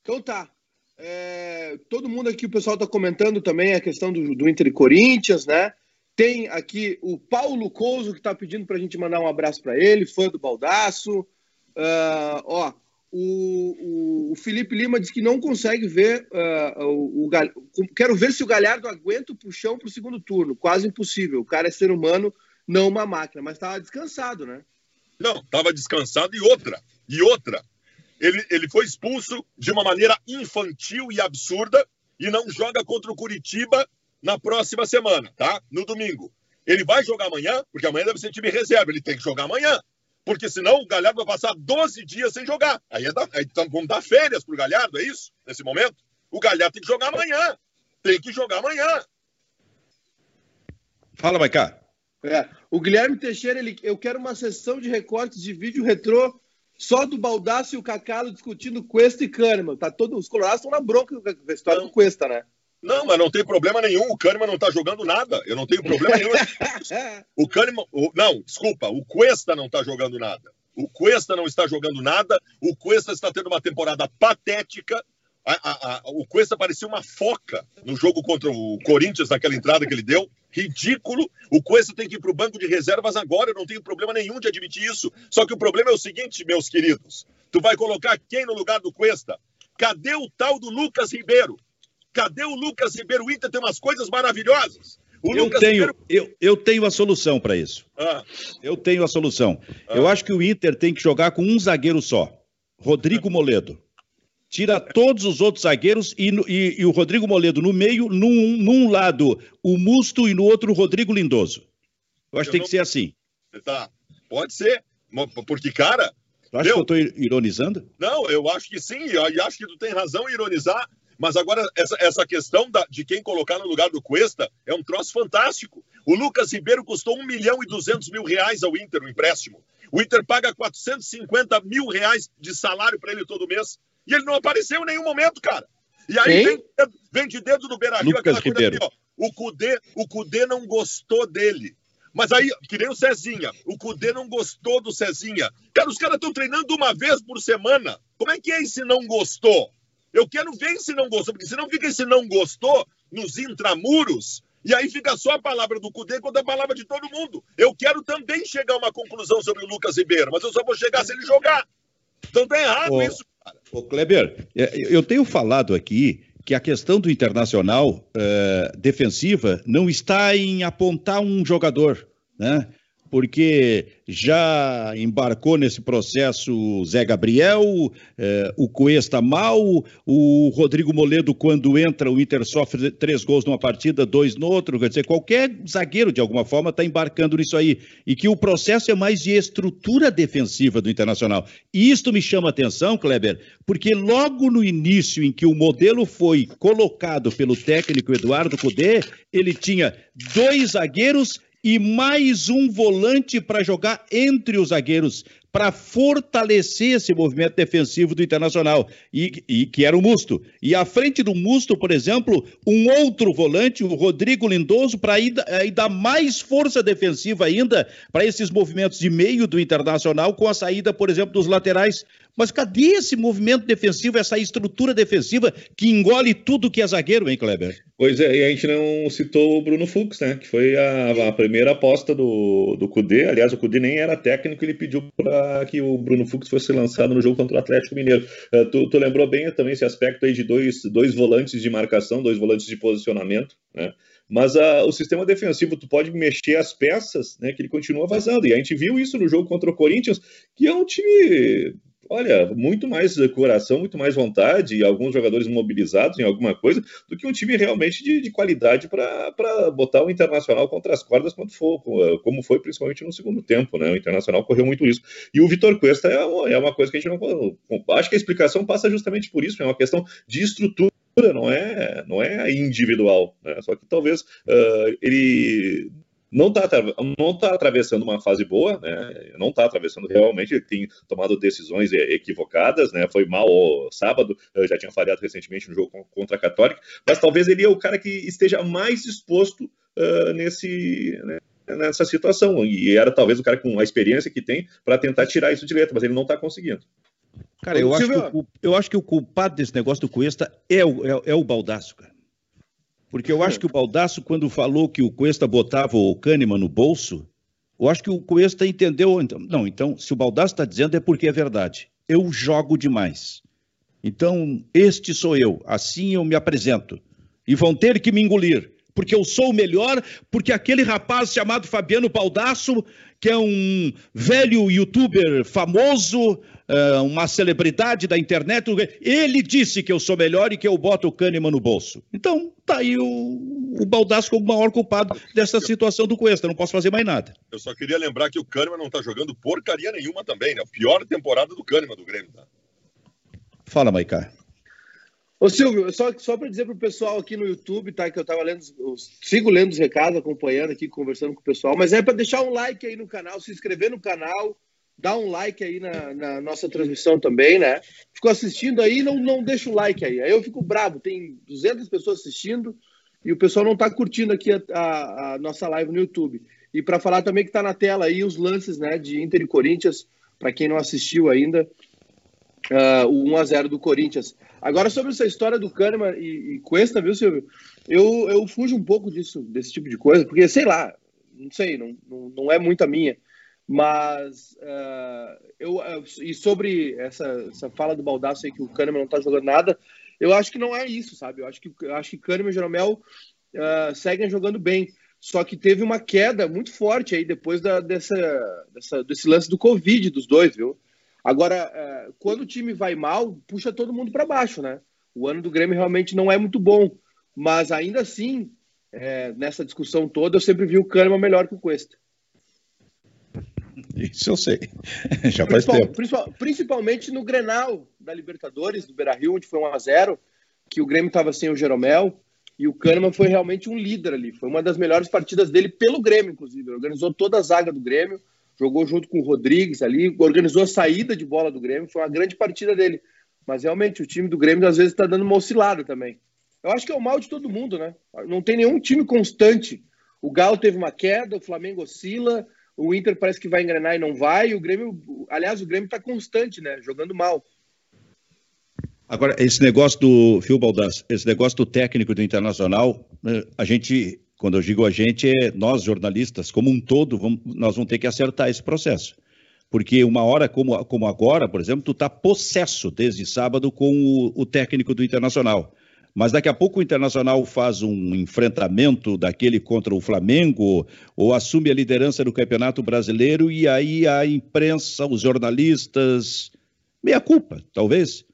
Speaker 3: Então tá. É, todo mundo aqui, o pessoal está comentando também a questão do, do Inter e Corinthians, né? Tem aqui o Paulo Couso, que está pedindo para a gente mandar um abraço para ele, fã do Baldaço. Uh, ó, o, o, Felipe Lima diz que não consegue ver uh, o, o, Quero ver se o Galhardo aguenta o puxão para o segundo turno. Quase impossível. O cara é ser humano, não uma máquina. Mas estava descansado, né?
Speaker 2: Não, estava descansado e outra. E outra ele, ele foi expulso de uma maneira infantil e absurda e não joga contra o Curitiba na próxima semana, tá? No domingo. Ele vai jogar amanhã, porque amanhã deve ser time reserva. Ele tem que jogar amanhã. Porque senão o Galhardo vai passar 12 dias sem jogar. Aí, é da, aí vamos dar férias pro Galhardo, é isso? Nesse momento? O Galhardo tem que jogar amanhã. Tem que jogar amanhã.
Speaker 1: Fala, Maicá.
Speaker 3: É, o Guilherme Teixeira, ele, eu quero uma sessão de recortes de vídeo retrô só do Baldaço e o Cacalo discutindo Cuesta e Kahneman. Tá todo, os colorados estão na bronca com a história não. do Cuesta, né?
Speaker 2: Não, mas não tem problema nenhum. O Kahneman não tá jogando nada. Eu não tenho problema nenhum. [LAUGHS] o Kahneman. O, não, desculpa. O Cuesta não tá jogando nada. O Cuesta não está jogando nada. O Cuesta está tendo uma temporada patética. A, a, a, o Cuesta parecia uma foca no jogo contra o Corinthians, naquela entrada que ele deu. Ridículo. O Cuesta tem que ir para o banco de reservas agora. Eu não tenho problema nenhum de admitir isso. Só que o problema é o seguinte, meus queridos. Tu vai colocar quem no lugar do Cuesta? Cadê o tal do Lucas Ribeiro? Cadê o Lucas Ribeiro? O Inter tem umas coisas maravilhosas.
Speaker 1: O eu, tenho, Ribeiro... eu, eu tenho a solução para isso. Ah. Eu tenho a solução. Ah. Eu acho que o Inter tem que jogar com um zagueiro só. Rodrigo Moledo tira todos os outros zagueiros e, e, e, o Rodrigo Moledo no meio, num, num lado o Musto e no outro o Rodrigo Lindoso. Eu acho que tem não... que ser assim.
Speaker 2: Tá, pode ser. Porque, cara.
Speaker 1: Tu acha meu... que eu estou ironizando?
Speaker 2: Não, eu acho que sim, e acho que tu tem razão em ironizar. Mas agora, essa, essa questão da, de quem colocar no lugar do Cuesta é um troço fantástico. O Lucas Ribeiro custou 1 milhão e 200 mil reais ao Inter no empréstimo. O Inter paga 450 mil reais de salário para ele todo mês. E ele não apareceu em nenhum momento, cara. E aí vem, vem, de dentro do Beira Rio aquela coisa assim, ó. O Cudê, o Cudê não gostou dele. Mas aí, que nem o Cezinha. O Cudê não gostou do Cezinha. Cara, os caras estão treinando uma vez por semana. Como é que é esse não gostou? Eu quero ver esse não gostou, porque senão fica esse não gostou nos intramuros. E aí fica só a palavra do Cudê contra a palavra de todo mundo. Eu quero também chegar a uma conclusão sobre o Lucas Ribeiro, mas eu só vou chegar se ele jogar. Então tá errado isso,
Speaker 1: cara. Ô, Kleber, é, eu tenho falado aqui que a questão do internacional uh, defensiva não está em apontar um jogador, né? Porque já embarcou nesse processo o Zé Gabriel, eh, o Cuesta mal, o Rodrigo Moledo, quando entra, o Inter sofre três gols numa partida, dois no outro. Quer dizer, qualquer zagueiro, de alguma forma, está embarcando nisso aí. E que o processo é mais de estrutura defensiva do Internacional. E isto me chama atenção, Kleber, porque logo no início em que o modelo foi colocado pelo técnico Eduardo Cudê, ele tinha dois zagueiros e mais um volante para jogar entre os zagueiros, para fortalecer esse movimento defensivo do Internacional, e, e, que era o Musto. E à frente do Musto, por exemplo, um outro volante, o Rodrigo Lindoso, para dar mais força defensiva ainda para esses movimentos de meio do Internacional, com a saída, por exemplo, dos laterais. Mas cadê esse movimento defensivo, essa estrutura defensiva que engole tudo que é zagueiro, hein, Kleber?
Speaker 4: Pois é, e a gente não citou o Bruno Fux, né? Que foi a, a primeira aposta do, do Cudê. Aliás, o Cudê nem era técnico, ele pediu para que o Bruno Fux fosse lançado no jogo contra o Atlético Mineiro. Uh, tu, tu, lembrou bem também esse aspecto aí de dois, dois volantes de marcação, dois volantes de posicionamento, né? Mas uh, o sistema defensivo, tu pode mexer as peças, né? Que ele continua vazando. E a gente viu isso no jogo contra o Corinthians, que é um time olha, muito mais coração, muito mais vontade, e alguns jogadores mobilizados em alguma coisa, do que um time realmente de, de qualidade para botar o Internacional contra as cordas quando for, como foi principalmente no segundo tempo, né? O Internacional correu muito isso. E o Vitor Cuesta é uma, é uma coisa que a gente não. Acho que a explicação passa justamente por isso, é uma questão de estrutura não é, não é individual, né? só que talvez uh, ele não está não tá atravessando uma fase boa, né? não está atravessando realmente, ele tem tomado decisões equivocadas, né? foi mal sábado, já tinha falhado recentemente no jogo contra a Católica, mas talvez ele é o cara que esteja mais exposto uh, nesse... Né? nessa situação, e era talvez o cara com a experiência que tem para tentar tirar isso de letra, mas ele não está conseguindo.
Speaker 1: Cara, eu acho, que, eu acho que o culpado desse negócio do Cuesta é o, é, é o Baldaço, cara. Porque eu acho que o Baldaço, quando falou que o Cuesta botava o Kahneman no bolso, eu acho que o Cuesta entendeu. Então, não, então, se o Baldaço está dizendo é porque é verdade. Eu jogo demais. Então, este sou eu. Assim eu me apresento. E vão ter que me engolir. Porque eu sou o melhor, porque aquele rapaz chamado Fabiano Baldaço, que é um velho youtuber famoso, uh, uma celebridade da internet, ele disse que eu sou melhor e que eu boto o Kahneman no bolso. Então, tá aí o, o Baldassi como o maior culpado dessa situação do Cuesta. Não posso fazer mais nada.
Speaker 2: Eu só queria lembrar que o Kahneman não tá jogando porcaria nenhuma também, né? A pior temporada do Kahneman do Grêmio, tá?
Speaker 1: Fala, Maicá.
Speaker 3: Ô Silvio, só, só para dizer pro pessoal aqui no YouTube, tá? Que eu tava lendo, eu sigo lendo os recados, acompanhando aqui, conversando com o pessoal, mas é para deixar um like aí no canal, se inscrever no canal, dá um like aí na, na, nossa transmissão também, né? Ficou assistindo aí, não, não deixa o like aí. Aí eu fico bravo, tem 200 pessoas assistindo e o pessoal não está curtindo aqui a, a, a, nossa live no YouTube. E para falar também que está na tela aí os lances, né, de Inter e Corinthians, para quem não assistiu ainda, uh, o 1 a 0 do Corinthians. Agora sobre essa história do Kahneman e, e Cuesta, viu, Silvio? Eu, eu fujo um pouco disso, desse tipo de coisa, porque sei lá, não sei, não, não, não é muito a minha. Mas uh, eu uh, e sobre essa, essa fala do Baldaço aí que o Kahneman não tá jogando nada, eu acho que não é isso, sabe? Eu acho que eu acho que Kahneman e Jeromel uh, seguem jogando bem. Só que teve uma queda muito forte aí depois da, dessa, dessa, desse lance do Covid dos dois, viu? Agora, quando o time vai mal, puxa todo mundo para baixo, né? O ano do Grêmio realmente não é muito bom, mas ainda assim, é, nessa discussão toda, eu sempre vi o Kahneman melhor que o Cuesta.
Speaker 1: Isso eu sei. [LAUGHS] Já faz Principal, tempo.
Speaker 3: Principal, principalmente no Grenal da Libertadores, do Beira-Rio, onde foi 1 a 0 que o Grêmio estava sem o Jeromel, e o Kahneman foi realmente um líder ali. Foi uma das melhores partidas dele pelo Grêmio, inclusive. Ele organizou toda a zaga do Grêmio, jogou junto com o Rodrigues ali, organizou a saída de bola do Grêmio. Foi uma grande partida dele. Mas realmente o time do Grêmio às vezes está dando uma oscilada também. Eu acho que é o mal de todo mundo, né? Não tem nenhum time constante. O Galo teve uma queda, o Flamengo oscila, o Inter parece que vai engrenar e não vai. O Grêmio, aliás, o Grêmio está constante, né? Jogando mal.
Speaker 1: Agora, esse negócio do Fio Baldas, esse negócio do técnico do Internacional, né, a gente, quando eu digo a gente, é nós jornalistas, como um todo, vamos, nós vamos ter que acertar esse processo. Porque uma hora como, como agora, por exemplo, tu está possesso desde sábado com o, o técnico do Internacional. Mas daqui a pouco o Internacional faz um enfrentamento daquele contra o Flamengo ou assume a liderança do Campeonato Brasileiro e aí a imprensa, os jornalistas, meia culpa, talvez.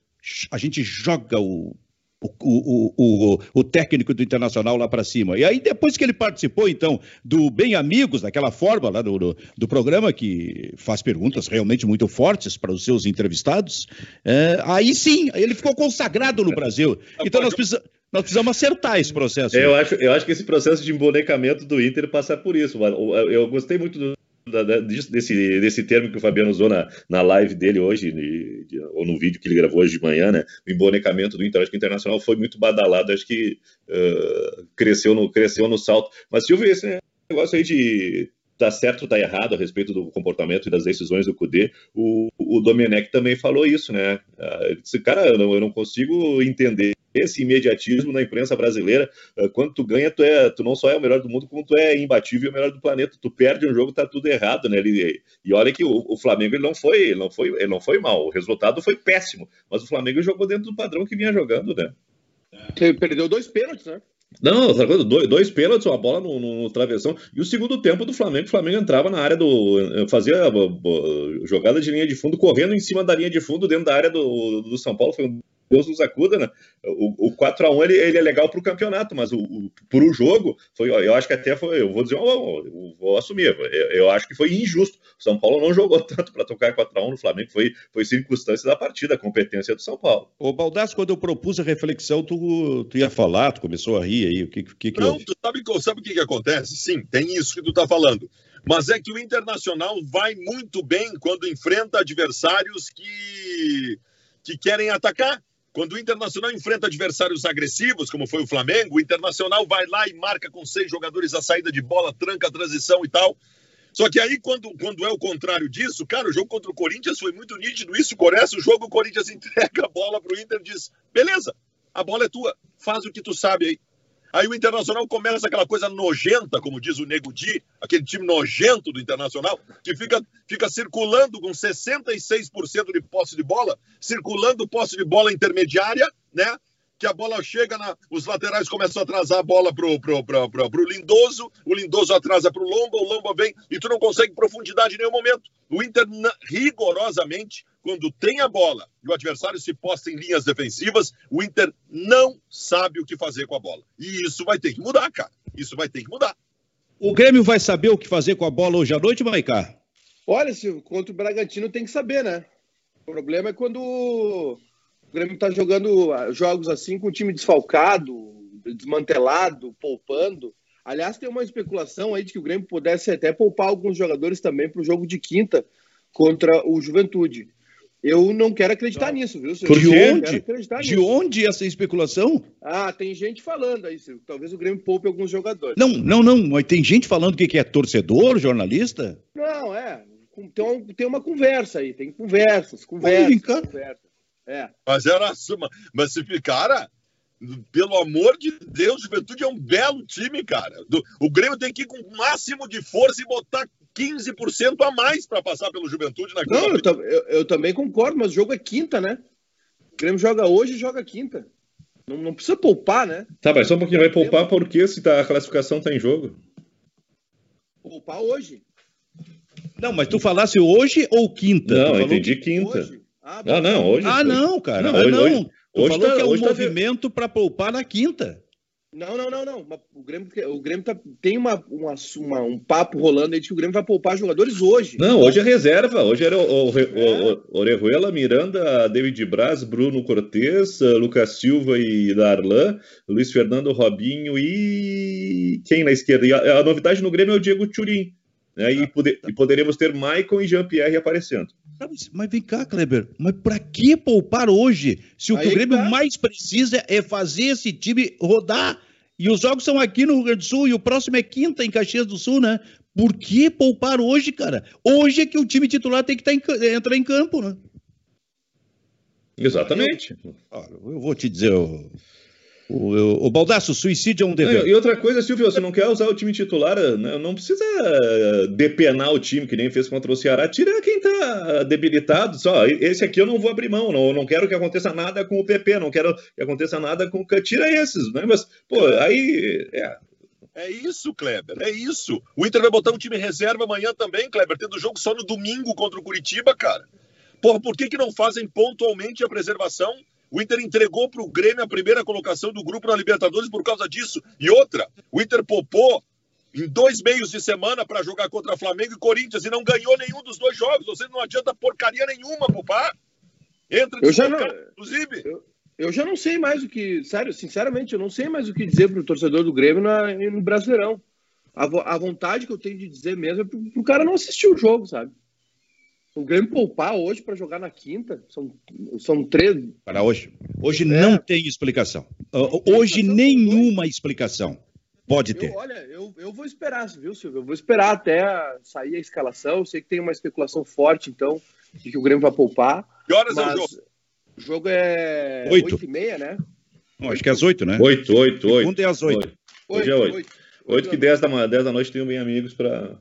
Speaker 1: A gente joga o o, o, o, o, técnico do Internacional lá para cima. E aí, depois que ele participou, então, do Bem Amigos, daquela forma lá do, do, do programa, que faz perguntas realmente muito fortes para os seus entrevistados, é, aí sim, ele ficou consagrado no Brasil. Então, nós precisamos. Nós precisamos acertar esse processo.
Speaker 4: Eu acho, eu acho que esse processo de embonecamento do Inter passa por isso. Eu gostei muito do, desse, desse termo que o Fabiano usou na, na live dele hoje, de, de, ou no vídeo que ele gravou hoje de manhã, né? O embonecamento do Inter. Acho que Internacional foi muito badalado, acho que uh, cresceu, no, cresceu no salto. Mas ver esse negócio aí de tá certo ou tá errado a respeito do comportamento e das decisões do Cudê, o, o Domenech também falou isso, né? Uh, ele disse, cara, eu não, eu não consigo entender esse imediatismo na imprensa brasileira. Eh, quando tu ganha, tu, é, tu não só é o melhor do mundo, como tu é imbatível e o melhor do planeta. Tu perde um jogo, tá tudo errado, né? Ele, e olha que o, o, Flamengo ele não foi, ele não foi, ele não foi mal. O resultado foi péssimo, mas o Flamengo jogou dentro do padrão que vinha jogando, né?
Speaker 3: Ele perdeu dois pênaltis, né?
Speaker 4: Não, dois, dois pênaltis, uma bola no, no, no, travessão. E o segundo tempo do Flamengo, o Flamengo entrava na área do. fazia jogada de linha de fundo, correndo em cima da linha de fundo, dentro da área do, do São Paulo. Foi um Deus nos acuda, né? O, o 4x1 ele, ele é legal para o campeonato, mas o, o, jogo, foi, eu acho que até foi, eu vou dizer, eu, vou assumir, eu, eu, acho que foi injusto. O São Paulo não jogou [LAUGHS] tanto para tocar 4x1 no Flamengo, foi, foi circunstância da partida, a competência do São Paulo.
Speaker 1: Ô Baldasso, quando eu propus a reflexão, tu, tu ia falar, tu começou a rir aí, o que que, que
Speaker 2: Não, tu sabe, sabe o que, que acontece? Sim, tem isso que tu tá falando. Mas é que o Internacional vai muito bem quando enfrenta adversários que, que querem atacar quando o Internacional enfrenta adversários agressivos, como foi o Flamengo, o Internacional vai lá e marca com seis jogadores a saída de bola, tranca a transição e tal. Só que aí, quando, quando é o contrário disso, cara, o jogo contra o Corinthians foi muito nítido. Isso, começa o jogo, o Corinthians [LAUGHS] entrega a bola pro Inter e diz: beleza, a bola é tua, faz o que tu sabe aí. Aí o Internacional começa aquela coisa nojenta, como diz o Nego Di, aquele time nojento do Internacional, que fica, fica circulando com 66% de posse de bola, circulando posse de bola intermediária, né? Que a bola chega, na, os laterais começam a atrasar a bola pro, pro, pro, pro, pro Lindoso, o Lindoso atrasa pro Lomba, o Lomba vem e tu não consegue profundidade em nenhum momento. O Inter rigorosamente quando tem a bola e o adversário se posta em linhas defensivas, o Inter não sabe o que fazer com a bola. E isso vai ter que mudar, cara. Isso vai ter que mudar.
Speaker 1: O Grêmio vai saber o que fazer com a bola hoje à noite, Maicá?
Speaker 3: Olha, Silvio, contra o Bragantino tem que saber, né? O problema é quando o Grêmio está jogando jogos assim com o time desfalcado, desmantelado, poupando. Aliás, tem uma especulação aí de que o Grêmio pudesse até poupar alguns jogadores também para o jogo de quinta contra o Juventude. Eu não quero acreditar não. nisso, viu?
Speaker 1: Por de onde? De nisso. onde essa especulação?
Speaker 3: Ah, tem gente falando aí, Silvio. Talvez o Grêmio poupe alguns jogadores.
Speaker 1: Não, não, não. Mas tem gente falando que é torcedor, jornalista?
Speaker 3: Não, é. Tem uma conversa aí. Tem conversas, conversas, conversas.
Speaker 2: É. Mas era mas se cara, pelo amor de Deus, Juventude é um belo time, cara. O Grêmio tem que ir com o máximo de força e botar 15% a mais para passar pelo Juventude na
Speaker 3: Não, eu, eu, eu, também concordo, mas o jogo é quinta, né? O Grêmio joga hoje e joga quinta. Não, não, precisa poupar, né?
Speaker 4: Tá, mas só um pouquinho. Vai poupar por quê se tá, a classificação está em jogo?
Speaker 3: Poupar hoje.
Speaker 1: Não, mas tu falasse hoje ou quinta?
Speaker 4: Não, eu entendi quinta. Hoje? Ah, não, não, hoje.
Speaker 1: Ah, não, cara. Não, ah, hoje, não. Hoje, tu hoje falou tá, que é um tá movimento tá... para poupar na quinta.
Speaker 3: Não, não, não, não. O Grêmio, o Grêmio tá, tem uma, uma, uma, um papo rolando aí de que o Grêmio vai poupar jogadores hoje.
Speaker 4: Não, hoje é reserva. Hoje era o, o, é. o, Orejuela, Miranda, David Braz, Bruno Cortes, Lucas Silva e Darlan, Luiz Fernando Robinho e quem na esquerda? E a, a novidade no Grêmio é o Diego Turim. Né? E, poder, e poderemos ter Maicon e Jean-Pierre aparecendo.
Speaker 1: Mas vem cá, Kleber, mas para que poupar hoje? Se o Aí que o Grêmio tá. mais precisa é fazer esse time rodar. E os jogos são aqui no Rio Grande do Sul e o próximo é quinta em Caxias do Sul, né? Por que poupar hoje, cara? Hoje é que o time titular tem que tá em, entrar em campo, né?
Speaker 4: Exatamente.
Speaker 1: Eu, eu vou te dizer, o, o, o Baldaço, suicídio é um dever.
Speaker 4: E outra coisa, Silvio, você não quer usar o time titular, né? não precisa depenar o time que nem fez contra o Ceará. Tira quem tá debilitado. Só, esse aqui eu não vou abrir mão. Não, não quero que aconteça nada com o PP, não quero que aconteça nada com o Tira esses, né? Mas, pô, aí. É.
Speaker 2: É isso, Kleber, é isso. O Inter vai botar um time reserva amanhã também, Kleber, tendo jogo só no domingo contra o Curitiba, cara. Porra, por que, que não fazem pontualmente a preservação? O Inter entregou para o Grêmio a primeira colocação do grupo na Libertadores por causa disso. E outra, o Inter popou em dois meios de semana para jogar contra Flamengo e Corinthians e não ganhou nenhum dos dois jogos. Ou seja, não adianta porcaria nenhuma poupar. Entra
Speaker 3: eu já não, inclusive. Eu, eu, já não sei mais o que. Sério, sinceramente, eu não sei mais o que dizer para o torcedor do Grêmio na, no Brasileirão. A, a, vontade que eu tenho de dizer mesmo é para o cara não assistir o jogo, sabe? O Grêmio poupar hoje para jogar na quinta, são, são três.
Speaker 1: Para hoje. Hoje é. não tem explicação. Hoje nenhuma explicação. Pode ter.
Speaker 3: Eu, olha, eu, eu vou esperar, viu, Silvio? Eu vou esperar até sair a escalação. Eu sei que tem uma especulação forte, então, de que o Grêmio vai poupar.
Speaker 2: Que horas é o jogo?
Speaker 3: O jogo é
Speaker 1: oito
Speaker 3: e meia, né?
Speaker 1: Não, acho que é às oito, né?
Speaker 4: Oito, oito, oito.
Speaker 1: Segundo é às oito.
Speaker 4: Hoje é oito. Oito que dez da, dez da noite tenho bem amigos para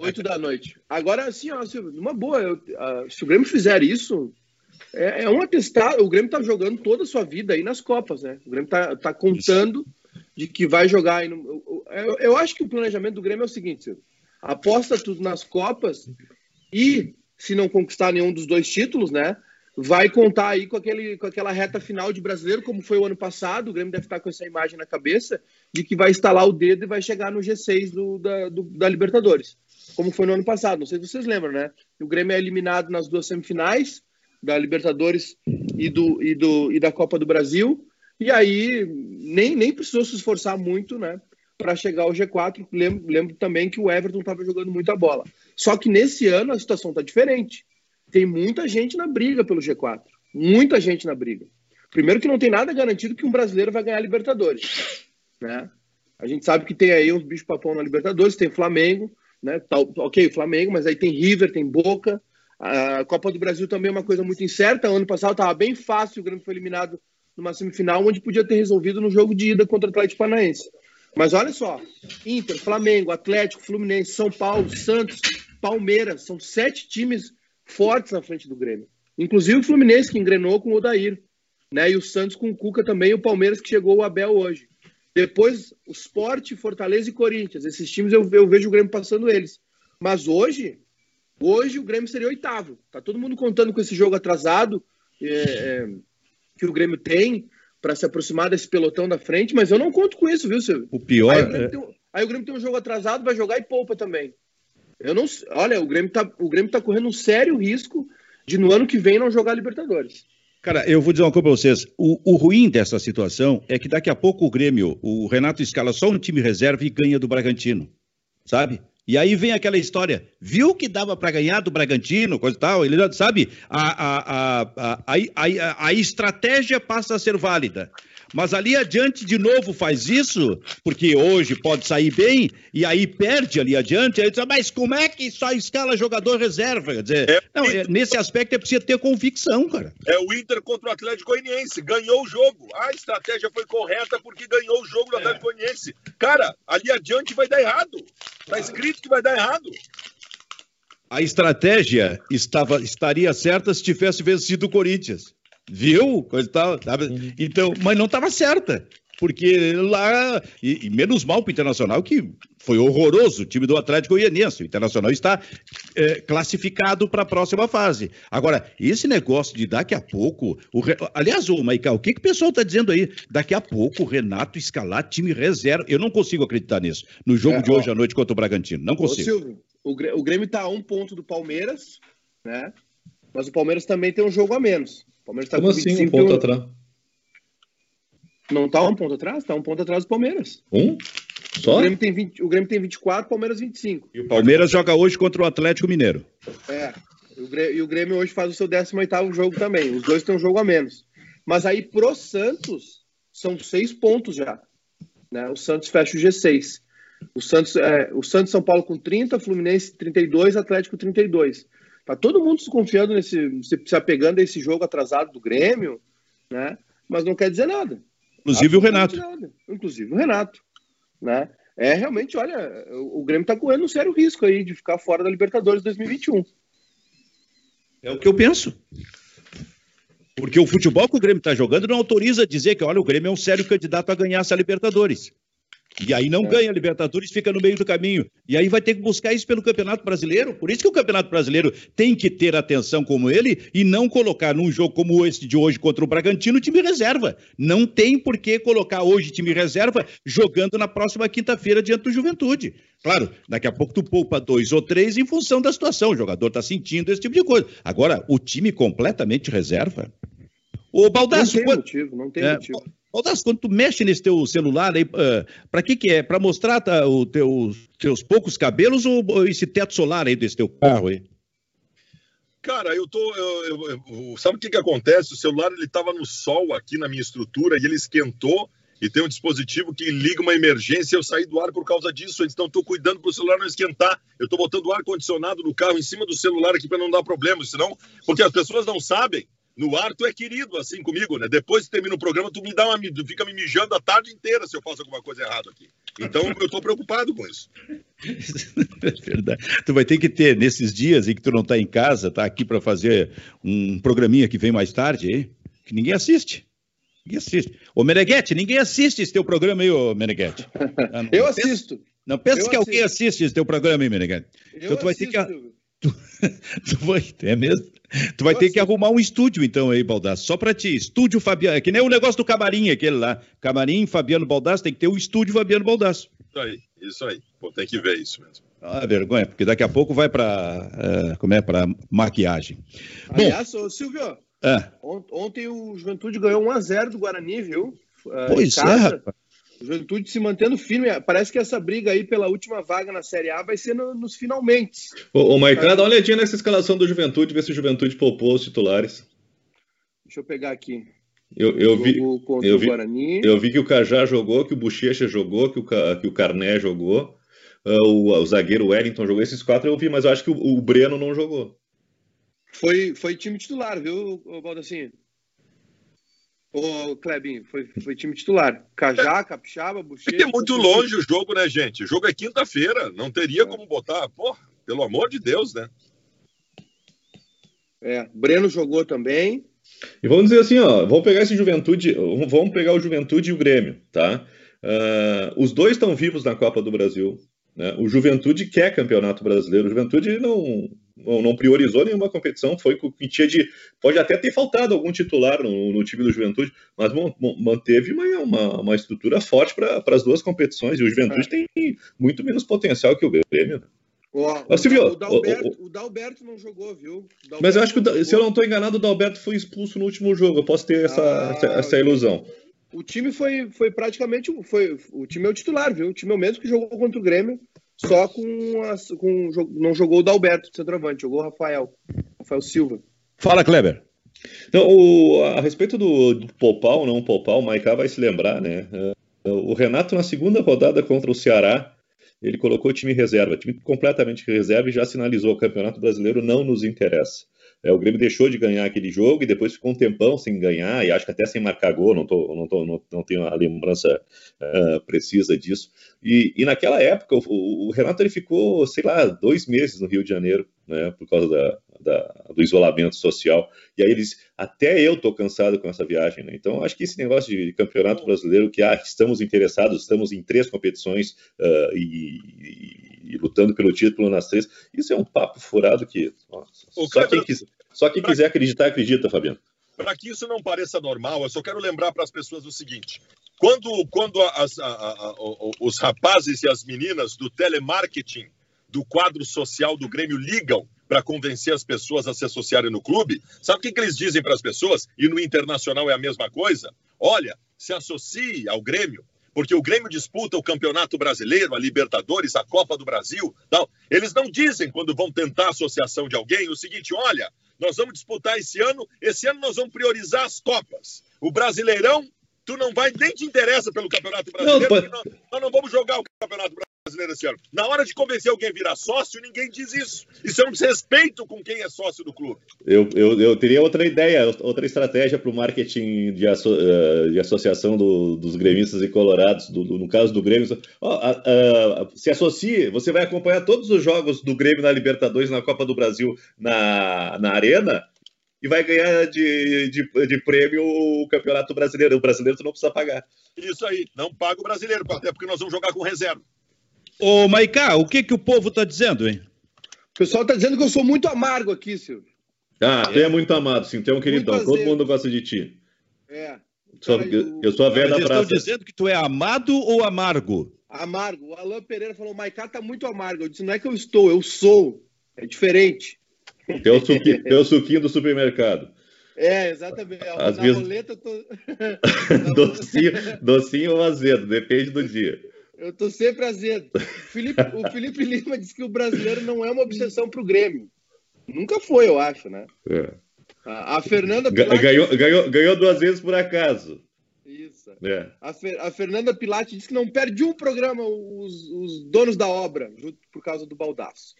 Speaker 3: Oito da noite. Agora, assim, ó, numa boa, eu, uh, se o Grêmio fizer isso, é, é um atestado. O Grêmio tá jogando toda a sua vida aí nas Copas, né? O Grêmio tá, tá contando de que vai jogar. Eu, eu, eu acho que o planejamento do Grêmio é o seguinte: Silvio. aposta tudo nas Copas e, se não conquistar nenhum dos dois títulos, né? Vai contar aí com, aquele, com aquela reta final de brasileiro, como foi o ano passado. O Grêmio deve estar com essa imagem na cabeça de que vai instalar o dedo e vai chegar no G6 do, da, do, da Libertadores, como foi no ano passado. Não sei se vocês lembram, né? O Grêmio é eliminado nas duas semifinais da Libertadores e, do, e, do, e da Copa do Brasil. E aí nem, nem precisou se esforçar muito, né? Para chegar ao G4. Lembro, lembro também que o Everton estava jogando muita bola. Só que nesse ano a situação está diferente. Tem muita gente na briga pelo G4. Muita gente na briga. Primeiro que não tem nada garantido que um brasileiro vai ganhar a Libertadores. Né? A gente sabe que tem aí uns bichos papão na Libertadores, tem Flamengo, né? Ok, Flamengo, mas aí tem River, tem Boca. A Copa do Brasil também é uma coisa muito incerta. Ano passado estava bem fácil, o Grêmio foi eliminado numa semifinal, onde podia ter resolvido no jogo de ida contra o Atlético Paranaense. Mas olha só, Inter, Flamengo, Atlético, Fluminense, São Paulo, Santos, Palmeiras, são sete times fortes na frente do Grêmio. Inclusive o Fluminense, que engrenou com o Odair. Né? E o Santos com o Cuca também, e o Palmeiras que chegou o Abel hoje. Depois, o Sport, Fortaleza e Corinthians. Esses times eu, eu vejo o Grêmio passando eles. Mas hoje, hoje o Grêmio seria oitavo. Tá todo mundo contando com esse jogo atrasado é, é, que o Grêmio tem para se aproximar desse pelotão da frente, mas eu não conto com isso, viu, Silvio?
Speaker 1: O pior
Speaker 3: aí o,
Speaker 1: é...
Speaker 3: tem, aí o Grêmio tem um jogo atrasado, vai jogar e poupa também. Eu não, olha, o Grêmio tá, o Grêmio tá correndo um sério risco de no ano que vem não jogar Libertadores.
Speaker 1: Cara, eu vou dizer uma coisa para vocês. O, o, ruim dessa situação é que daqui a pouco o Grêmio, o Renato escala só um time reserva e ganha do Bragantino, sabe? E aí vem aquela história, viu que dava para ganhar do Bragantino, coisa e tal, ele sabe, a, a, a, a, a estratégia passa a ser válida. Mas ali adiante, de novo, faz isso, porque hoje pode sair bem, e aí perde ali adiante, aí diz, mas como é que só escala jogador reserva? Quer dizer, é, não, é, nesse aspecto é preciso ter convicção, cara.
Speaker 2: É o Inter contra o Atlético Goianiense, ganhou o jogo. A estratégia foi correta porque ganhou o jogo do Atlético. Goianiense. Cara, ali adiante vai dar errado. Tá escrito que vai dar errado.
Speaker 1: A estratégia estava, estaria certa se tivesse vencido o Corinthians. Viu? Coisa tal. Uhum. Então, mas não estava certa. Porque lá, e, e menos mal para o Internacional, que foi horroroso o time do Atlético Goianiense. O Internacional está é, classificado para a próxima fase. Agora, esse negócio de daqui a pouco. O, aliás, o Maicá, o que, que o pessoal está dizendo aí? Daqui a pouco o Renato escalar time reserva. Eu não consigo acreditar nisso. No jogo é, de hoje ó, à noite contra o Bragantino. Não consigo. Ô, Silvio,
Speaker 3: o Grêmio está a um ponto do Palmeiras, né? Mas o Palmeiras também tem um jogo a menos.
Speaker 4: Palmeiras tá Como com assim, um ponto atrás?
Speaker 3: Não tá um ponto atrás? Tá um ponto atrás do Palmeiras.
Speaker 4: Um? Só?
Speaker 3: O Grêmio tem, 20, o Grêmio tem 24, Palmeiras 25.
Speaker 1: E o Palmeiras joga hoje contra o Atlético Mineiro.
Speaker 3: É. E o Grêmio hoje faz o seu 18 jogo também. Os dois têm um jogo a menos. Mas aí pro Santos são seis pontos já. Né? O Santos fecha o G6. O Santos, é, o Santos São Paulo com 30, Fluminense 32, Atlético 32. Tá todo mundo se confiando nesse, se apegando a esse jogo atrasado do Grêmio, né? Mas não quer dizer nada.
Speaker 1: Inclusive o Renato.
Speaker 3: Nada. Inclusive o Renato, né? É realmente, olha, o, Grêmio tá correndo um sério risco aí de ficar fora da Libertadores 2021.
Speaker 1: É o que eu penso. Porque o futebol que o Grêmio está jogando não autoriza dizer que, olha, o Grêmio é um sério candidato a ganhar essa Libertadores. E aí não é. ganha a Libertadores, fica no meio do caminho. E aí vai ter que buscar isso pelo Campeonato Brasileiro. Por isso que o Campeonato Brasileiro tem que ter atenção como ele e não colocar num jogo como esse de hoje contra o Bragantino time reserva. Não tem por que colocar hoje time reserva jogando na próxima quinta-feira diante do Juventude. Claro, daqui a pouco tu poupa dois ou três em função da situação. O jogador está sentindo esse tipo de coisa. Agora, o time completamente reserva.
Speaker 3: O Baldasso, não tem motivo, não tem é, motivo.
Speaker 1: Baldasso, quando tu mexe nesse teu celular aí, uh, pra que que é? Pra mostrar tá, os teu, teus poucos cabelos ou esse teto solar aí desse teu carro aí?
Speaker 2: Cara, eu tô. Eu, eu, eu, sabe o que que acontece? O celular ele tava no sol aqui na minha estrutura e ele esquentou e tem um dispositivo que liga uma emergência. Eu saí do ar por causa disso, então estou cuidando para o celular não esquentar. Eu estou botando ar condicionado no carro em cima do celular aqui para não dar problema, senão, porque as pessoas não sabem no ar tu é querido assim comigo, né? Depois que termina o programa, tu me dá uma, tu fica me mijando a tarde inteira se eu faço alguma coisa errada aqui. Então [LAUGHS] eu tô preocupado com isso.
Speaker 1: É verdade. Tu vai ter que ter nesses dias em que tu não tá em casa, tá aqui para fazer um programinha que vem mais tarde aí, que ninguém assiste. Ninguém assiste. Ô, Meneghetti, ninguém assiste esse teu programa aí, ô Meneghetti. [LAUGHS]
Speaker 3: Ah, eu assisto.
Speaker 1: Não pensa eu que assisto. alguém assiste esse teu programa aí, Meneghetti.
Speaker 3: Eu então, tu vai
Speaker 1: assisto. ter que. Tu, [LAUGHS] tu vai, é mesmo? Tu vai ter que arrumar um estúdio, então, aí, Baldasso, só pra ti. Estúdio Fabiano. É que nem o negócio do camarim, aquele lá. Camarim, Fabiano Baldasso, tem que ter um estúdio Fabiano Baldasso.
Speaker 2: Isso aí, isso aí. Vou ter que ver isso mesmo.
Speaker 1: Ah, vergonha, porque daqui a pouco vai para uh, é, como é para maquiagem.
Speaker 3: Aliás, Bom, ô, Silvio, é. ontem o Juventude ganhou 1 a 0 do Guarani, viu?
Speaker 1: Uh, pois é, rapaz.
Speaker 3: Juventude se mantendo firme. Parece que essa briga aí pela última vaga na Série A vai ser no, nos finalmente.
Speaker 4: Ô, ô Maicá, dá uma olhadinha nessa escalação do Juventude, ver se o Juventude poupou os titulares.
Speaker 3: Deixa eu pegar aqui.
Speaker 4: Eu, eu vi, eu, vi, eu vi que o Cajá jogou, que o Bochecha jogou, que o, que o Carné jogou, uh, o, o, zagueiro Wellington jogou. Esses quatro eu vi, mas eu acho que o, o Breno não jogou.
Speaker 3: Foi, foi time titular, viu, Valdacinho? Ô, Klebinho, foi, foi time titular. Cajá, Capixaba, Bochecha...
Speaker 2: É muito longe o jogo, né, gente? O jogo é quinta-feira, não teria é. como botar. Porra, pelo amor de Deus, né?
Speaker 3: É, Breno jogou também.
Speaker 4: E vamos dizer assim, ó, vamos pegar esse Juventude, vamos pegar o Juventude e o Grêmio, tá? Uh, os dois estão vivos na Copa do Brasil. Né? O Juventude quer campeonato brasileiro. O Juventude não, não, não, priorizou nenhuma competição, foi o que tinha de. Pode até ter faltado algum titular no, no time do Juventude, mas manteve uma, uma, uma estrutura forte para as duas competições. E o Juventude é. tem muito menos potencial que o Grêmio. Né?
Speaker 3: o, o, Dalberto, o, o, Dalberto, não jogou, viu?
Speaker 4: Mas eu acho que, se eu não estou enganado, o Dalberto foi expulso no último jogo. Eu posso ter essa, ah, essa, essa, ilusão.
Speaker 3: O time foi, foi praticamente. Foi, o time é o titular, viu? O time é o mesmo que jogou contra o Grêmio, só com. As, com não jogou o Dalberto, centroavante, jogou o Rafael. Rafael Silva.
Speaker 1: Fala, Kleber.
Speaker 4: Então, o, a respeito do, do poupar ou não poupar, o Maiká vai se lembrar, né? O Renato, na segunda rodada contra o Ceará, ele colocou o time reserva, time completamente reserva e já sinalizou: o Campeonato Brasileiro não nos interessa. É, o Grêmio deixou de ganhar aquele jogo e depois ficou um tempão sem ganhar, e acho que até sem marcar gol, não, tô, não, tô, não, não tenho a lembrança uh, precisa disso. E, e naquela época, o, o, Renato ele ficou, sei lá, dois meses no Rio de Janeiro, né, por causa da, da, do isolamento social. E aí eles, até eu tô cansado com essa viagem, né? Então acho que esse negócio de campeonato brasileiro, que ah, estamos interessados, estamos em três competições uh, e, e, lutando pelo título nas três, isso é um papo furado que nossa, só, quem quiser, só quem quiser acreditar, acredita, Fabiano.
Speaker 2: Para que isso não pareça normal, eu só quero lembrar para as pessoas o seguinte: quando, quando as, a, a, a, os rapazes e as meninas do telemarketing do quadro social do Grêmio ligam para convencer as pessoas a se associarem no clube, sabe o que, que eles dizem para as pessoas? E no internacional é a mesma coisa? Olha, se associe ao Grêmio, porque o Grêmio disputa o Campeonato Brasileiro, a Libertadores, a Copa do Brasil. Tal. Eles não dizem, quando vão tentar a associação de alguém, o seguinte: olha, nós vamos disputar esse ano, esse ano nós vamos priorizar as Copas. O Brasileirão, tu não vai, nem te interessa pelo Campeonato Brasileiro, não, nós, nós não vamos jogar o Campeonato Brasileiro brasileira ano. Na hora de convencer alguém a virar sócio, ninguém diz isso. Isso é um desrespeito com quem é sócio do clube.
Speaker 4: Eu, eu, eu teria outra ideia, outra estratégia para o marketing de, asso, uh, de associação do, dos gremistas e colorados, do, do, no caso do Grêmio. Oh, uh, uh, se associe, você vai acompanhar todos os jogos do Grêmio na Libertadores, na Copa do Brasil, na, na Arena, e vai ganhar de, de, de, prêmio o Campeonato Brasileiro. O brasileiro tu não precisa pagar.
Speaker 2: Isso aí, não paga o brasileiro, até porque nós vamos jogar com reserva.
Speaker 1: Ô, Maiká, o que, que o povo está dizendo, hein?
Speaker 3: O pessoal está dizendo que eu sou muito amargo aqui, Silvio.
Speaker 4: Ah, é. tu é muito amado, sim. Tu é um queridão. Todo mundo gosta de ti.
Speaker 3: É.
Speaker 4: Só, eu, eu sou a velha da praça.
Speaker 1: estão dizendo que tu é amado ou amargo?
Speaker 3: Amargo. O Alan Pereira falou, o Maiká tá muito amargo. Eu disse, não é que eu estou, eu sou. É diferente.
Speaker 4: Tem o suquinho, tem o suquinho do supermercado.
Speaker 3: É, exatamente.
Speaker 4: Às vezes... roleta, tô... [LAUGHS] [LAUGHS] docinho, docinho ou azedo, depende do dia.
Speaker 3: Eu tô sempre azedo. O Felipe, o Felipe [LAUGHS] Lima disse que o brasileiro não é uma obsessão pro Grêmio. Nunca foi, eu acho, né?
Speaker 4: É.
Speaker 3: A, a, Fernanda
Speaker 4: Pilate... ganhou, ganhou, ganhou duas vezes por acaso.
Speaker 3: Isso. É. A, Fer, a, Fernanda Pilate disse que não perde um programa os, os donos da obra, por causa do baldaço.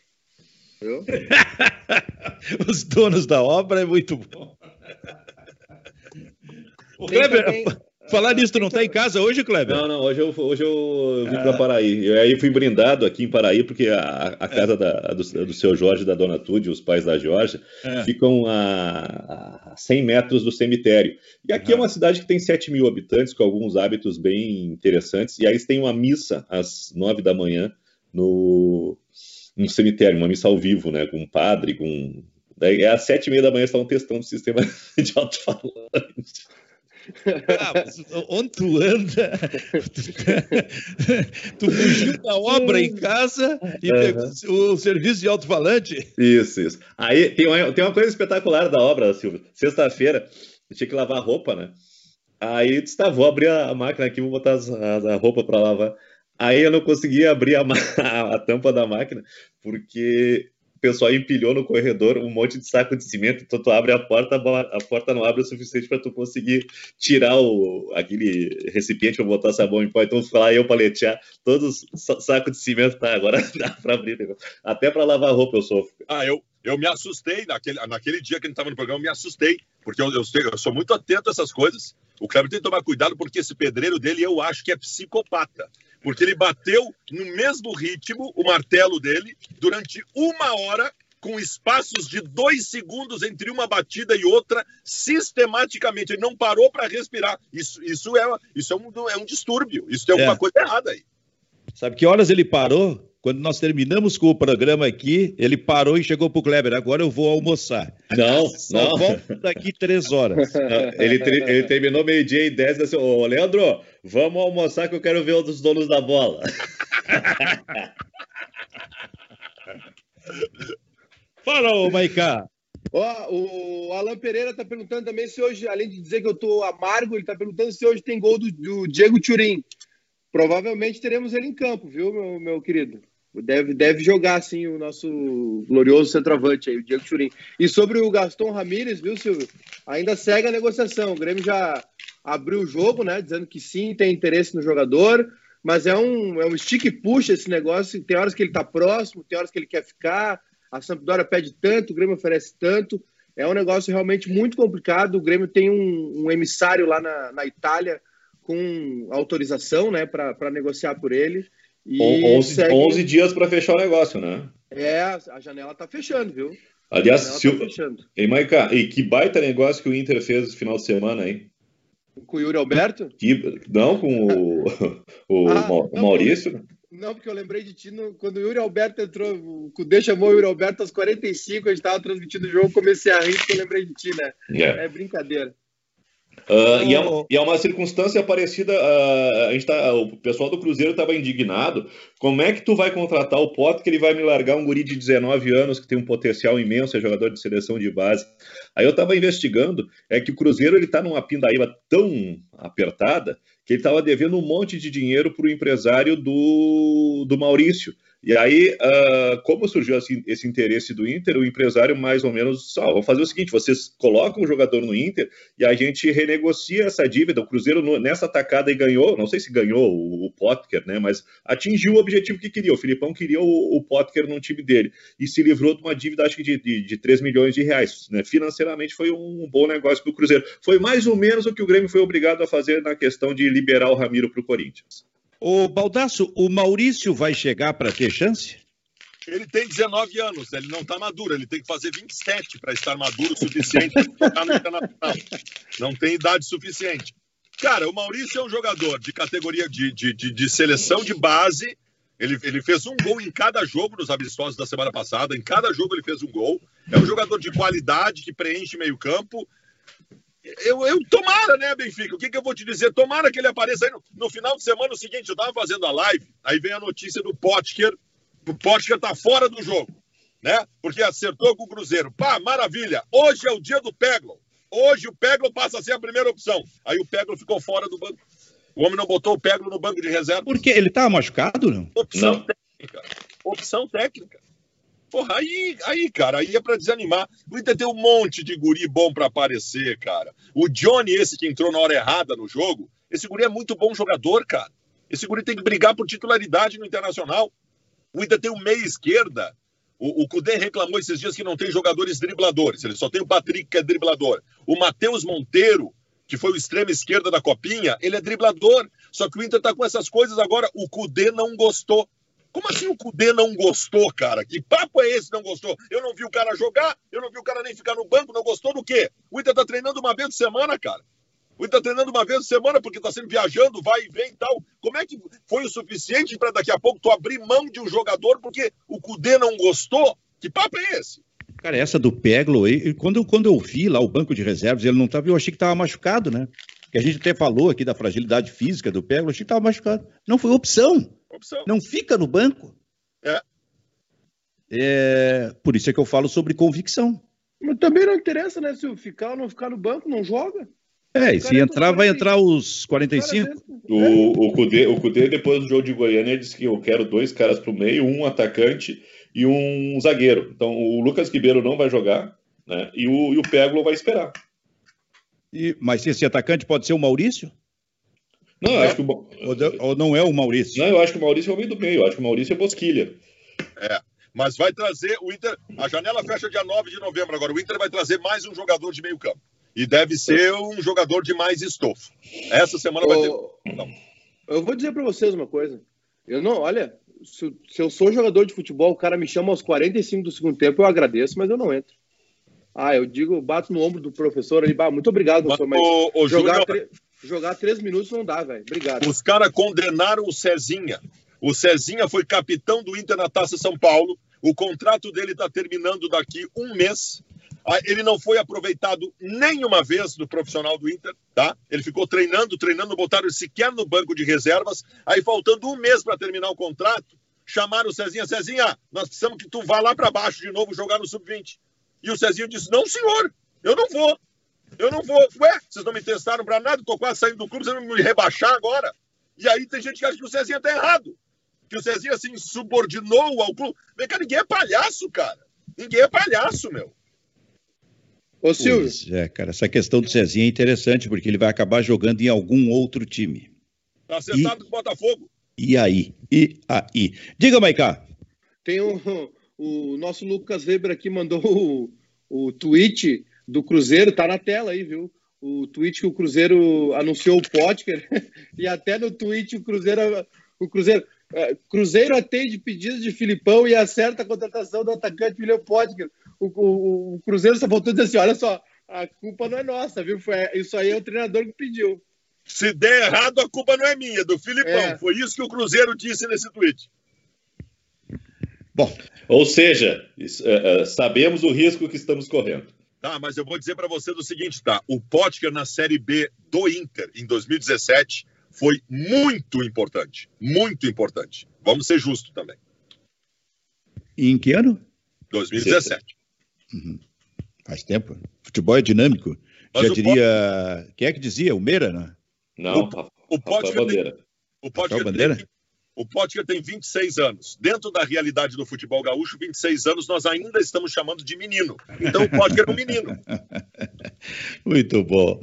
Speaker 3: [LAUGHS]
Speaker 1: os donos da obra é muito bom. O Kleber, Falar nisso, tu não tá em casa hoje, Kleber?
Speaker 4: Não, não, hoje eu, hoje eu vim ah. para Paraí. Eu aí fui brindado aqui em Paraí, porque a, a casa é. da, do, do seu Jorge e da dona Tude, os pais da Jorge, é. ficam a, a 100 metros do cemitério. E aqui uhum. é uma cidade que tem 7 mil habitantes, com alguns hábitos bem interessantes. E aí eles têm uma missa às 9 da manhã no, no cemitério, uma missa ao vivo, né? Com um padre, com. Daí, é às sete e meia da manhã estavam testando o sistema [LAUGHS] de alto-falante.
Speaker 1: Ah, onde tu anda? [LAUGHS] tu fugiu da obra em casa e uhum. o serviço de alto-falante?
Speaker 4: Isso, isso. Aí tem uma, tem uma coisa espetacular da obra, Silvio. Sexta-feira, eu tinha que lavar roupa, né? Aí eu disse, tá, vou abrir a máquina aqui, vou botar a, a roupa para lavar. Aí eu não conseguia abrir a, [LAUGHS] a, tampa da máquina, porque o pessoal empilhou no corredor um monte de saco de cimento, então tu abre a porta, a porta não abre o suficiente para tu conseguir tirar o, aquele recipiente para botar sabão em pó. Então fui lá eu paletear todos os sacos de cimento, tá, agora [LAUGHS] dá para abrir. Até para lavar roupa eu sofro.
Speaker 2: Ah, eu, eu me assustei naquele, naquele dia que a gente estava no programa, eu me assustei, porque eu, eu, eu, sou muito atento a essas coisas. O Kleber tem que tomar cuidado, porque esse pedreiro dele eu acho que é psicopata porque ele bateu no mesmo ritmo, o martelo dele, durante uma hora, com espaços de dois segundos entre uma batida e outra, sistematicamente. Ele não parou para respirar. Isso, isso, é, isso é, um, é um distúrbio. Isso tem alguma é. coisa errada aí.
Speaker 1: Sabe que horas ele parou? Quando nós terminamos com o programa aqui, ele parou e chegou para o Kleber. Agora eu vou almoçar.
Speaker 4: Não, Só não.
Speaker 1: volta daqui três horas. [LAUGHS]
Speaker 4: Não, ele, ele, terminou meio-dia e dez. Assim, Ô, Leandro, vamos almoçar que eu quero ver os donos da bola. [LAUGHS]
Speaker 1: Fala, ô Maiká.
Speaker 3: Ó, o Alan Pereira tá perguntando também se hoje, além de dizer que eu tô amargo, ele tá perguntando se hoje tem gol do, do Diego Turim. Provavelmente teremos ele em campo, viu, meu, meu querido? Deve, deve jogar, sim, o nosso glorioso centroavante aí, o Diego Churin. E sobre o Gaston Ramírez, viu, Silvio? Ainda segue a negociação. O Grêmio já abriu o jogo, né? Dizendo que sim, tem interesse no jogador, mas é um, é um stick puxa esse negócio. Tem horas que ele tá próximo, tem horas que ele quer ficar. A Sampdoria pede tanto, o Grêmio oferece tanto. É um negócio realmente muito complicado. O Grêmio tem um, um emissário lá na, na Itália com autorização, né, para negociar por ele.
Speaker 4: E 11, segue... 11 dias para fechar o negócio, né?
Speaker 3: É, a janela tá fechando, viu?
Speaker 4: Aliás, se tá fechando. E, Maica, e que baita negócio que o Inter fez no final de semana, hein?
Speaker 3: Com o Yuri Alberto?
Speaker 4: Que... Não, com o, [LAUGHS] o, ah, não, Maurício.
Speaker 3: Não, porque eu lembrei de ti no... quando o Yuri Alberto entrou, o Cudê chamou o Yuri Alberto aos 45, a gente estava transmitindo o jogo, comecei a rir porque eu lembrei de ti, né? É, é brincadeira.
Speaker 4: Uh, e, é uma, e, é uma, circunstância parecida. Uh, a gente tá, o pessoal do Cruzeiro estava indignado. Como é que tu vai contratar o Pote que ele vai me largar um guri de 19 anos que tem um potencial imenso, é jogador de seleção de base? Aí eu estava investigando, é que o Cruzeiro ele está numa pindaíba tão apertada que ele estava devendo um monte de dinheiro para o empresário do, do Maurício. E aí, uh, como surgiu esse interesse do Inter, o empresário mais ou menos, só, vou fazer o seguinte, vocês colocam o jogador no Inter e a gente renegocia essa dívida. O Cruzeiro nessa atacada e ganhou, não sei se ganhou o, o Potker, né, mas atingiu o objetivo que queria. O Filipão queria o, o Potker no time dele e se livrou de uma dívida, acho que de, de, de 3 milhões de reais. Né? Financeiramente foi um bom negócio para o Cruzeiro. Foi mais ou menos o que o Grêmio foi obrigado a fazer na questão de liberar o Ramiro para o Corinthians.
Speaker 1: O Baldasso, o Maurício vai chegar para ter chance?
Speaker 2: Ele tem 19 anos, ele não está maduro, ele tem que fazer 27 para estar maduro o suficiente para jogar no Internacional. Não tem idade suficiente. Cara, o Maurício é um jogador de categoria de, de, de, de seleção de base. Ele, ele fez um gol em cada jogo nos amistosos da semana passada. Em cada jogo ele fez um gol. É um jogador de qualidade que preenche meio campo eu, eu tomara, né, Benfica? O que, que eu vou te dizer? Tomara que ele apareça aí no, no final de semana o seguinte, eu tava fazendo a live, aí vem a notícia do Potker, o Potker tá fora do jogo, né? Porque acertou com o Cruzeiro. Pá, maravilha. Hoje é o dia do Peglo. Hoje o Peglo passa a ser a primeira opção. Aí o Peglo ficou fora do banco. O homem não botou o Peglo no banco de reserva.
Speaker 1: Porque ele tá machucado, não?
Speaker 2: Opção
Speaker 1: não.
Speaker 2: técnica. Opção técnica. Porra, aí, aí, cara, aí é pra desanimar. O Inter tem um monte de guri bom para aparecer, cara. O Johnny, esse que entrou na hora errada no jogo, esse guri é muito bom jogador, cara. Esse guri tem que brigar por titularidade no Internacional. O Inter tem o meia esquerda. O, o Cudê reclamou esses dias que não tem jogadores dribladores. Ele só tem o Patrick, que é driblador. O Matheus Monteiro que foi o extremo esquerda da Copinha, ele é driblador. Só que o Inter tá com essas coisas agora. O Cudê não gostou. Como assim o Cudê não gostou, cara? Que papo é esse não gostou? Eu não vi o cara jogar, eu não vi o cara nem ficar no banco, não gostou do quê? O Inter tá treinando uma vez por semana, cara. O Inter tá treinando uma vez por semana porque tá sempre viajando, vai e vem e tal. Como é que foi o suficiente para daqui a pouco tu abrir mão de um jogador porque o Cudê não gostou? Que papo é esse?
Speaker 1: Cara, essa do Peglo, quando, quando eu vi lá o banco de reservas, ele não estava, eu achei que estava machucado, né? Que a gente até falou aqui da fragilidade física do Peglo, eu achei que estava machucado. Não foi opção. Opção. Não fica no banco.
Speaker 2: É.
Speaker 1: é. Por isso é que eu falo sobre convicção.
Speaker 3: Mas também não interessa, né? Se ficar ou não ficar no banco, não joga.
Speaker 1: É, e se entrar, vai entrar os 45.
Speaker 4: O, o, Cudê, o Cudê, depois do jogo de Goiânia, disse que eu quero dois caras pro meio, um atacante e um zagueiro. Então, o Lucas Ribeiro não vai jogar, né? E o, e o Peglo vai esperar.
Speaker 1: E, mas esse atacante pode ser o Maurício?
Speaker 4: Não, eu acho que o...
Speaker 1: ou, não é o Maurício?
Speaker 4: Não, eu acho que o Maurício é o meio do meio. Eu acho que o Maurício é Bosquilha.
Speaker 2: É. Mas vai trazer o Inter. A janela fecha dia 9 de novembro. Agora, o Inter vai trazer mais um jogador de meio campo. E deve ser um jogador de mais estofo. Essa semana vai ter. Não.
Speaker 3: Eu vou dizer para vocês uma coisa. Eu não, olha, se, se, eu sou jogador de futebol, o cara me chama aos 45 do segundo tempo, eu agradeço, mas eu não entro. Ah, eu digo, bato no ombro do professor ali, bah, muito obrigado, professor, mas, o, o jogar, Júnior... jogar três minutos não dá, velho. Obrigado.
Speaker 2: Os caras condenaram o Cezinha. O Cezinha foi capitão do Inter na Taça São Paulo. O contrato dele está terminando daqui um mês. Ah, ele não foi aproveitado nenhuma vez do profissional do Inter, tá? Ele ficou treinando, treinando, botaram sequer no banco de reservas. Aí, faltando um mês para terminar o contrato, chamaram o Cezinha. Cezinha, nós precisamos que tu vá lá para baixo de novo jogar no Sub-20. E o Cezinha disse: Não, senhor, eu não vou. Eu não vou. Ué, vocês não me testaram para nada, tô quase saindo do clube, vocês vão me rebaixar agora. E aí tem gente que acha que o Cezinha tá errado. Que o Cezinha se assim, subordinou ao clube. Vem cá, ninguém é palhaço, cara. Ninguém é palhaço, meu.
Speaker 1: Ô, Silvio. é, cara, essa questão do Cezinha é interessante, porque ele vai acabar jogando em algum outro time.
Speaker 2: Tá acertado com o Botafogo.
Speaker 1: E aí? E aí? Diga, Maicá.
Speaker 3: Tem o, o nosso Lucas Weber aqui mandou o, o tweet do Cruzeiro, tá na tela aí, viu? O tweet que o Cruzeiro anunciou o Potker, [LAUGHS] e até no tweet o Cruzeiro, o Cruzeiro, é, Cruzeiro atende pedidos de Filipão e acerta a contratação do atacante William Potker o, o, o Cruzeiro só voltou a dizer assim: olha só, a culpa não é nossa, viu? Foi, isso aí é o treinador que pediu.
Speaker 2: Se der errado, a culpa não é minha, é do Filipão. É. Foi isso que o Cruzeiro disse nesse tweet.
Speaker 4: Bom, ou seja, é, sabemos o risco que estamos correndo.
Speaker 2: Tá, mas eu vou dizer para você do seguinte, tá? O Potker na Série B do Inter em 2017 foi muito importante, muito importante. Vamos ser justos também.
Speaker 1: E em que ano?
Speaker 2: 2017.
Speaker 1: Uhum. Faz tempo. Futebol é dinâmico. Mas Já diria. Quem é que dizia? O Meira, né?
Speaker 4: Não, o, o Potker
Speaker 2: Bandeira. Tem, o Potker Bandeira? Tem, o Potker tem 26 anos. Dentro da realidade do futebol gaúcho, 26 anos nós ainda estamos chamando de menino. Então o Potker é um menino. [LAUGHS]
Speaker 1: Muito bom.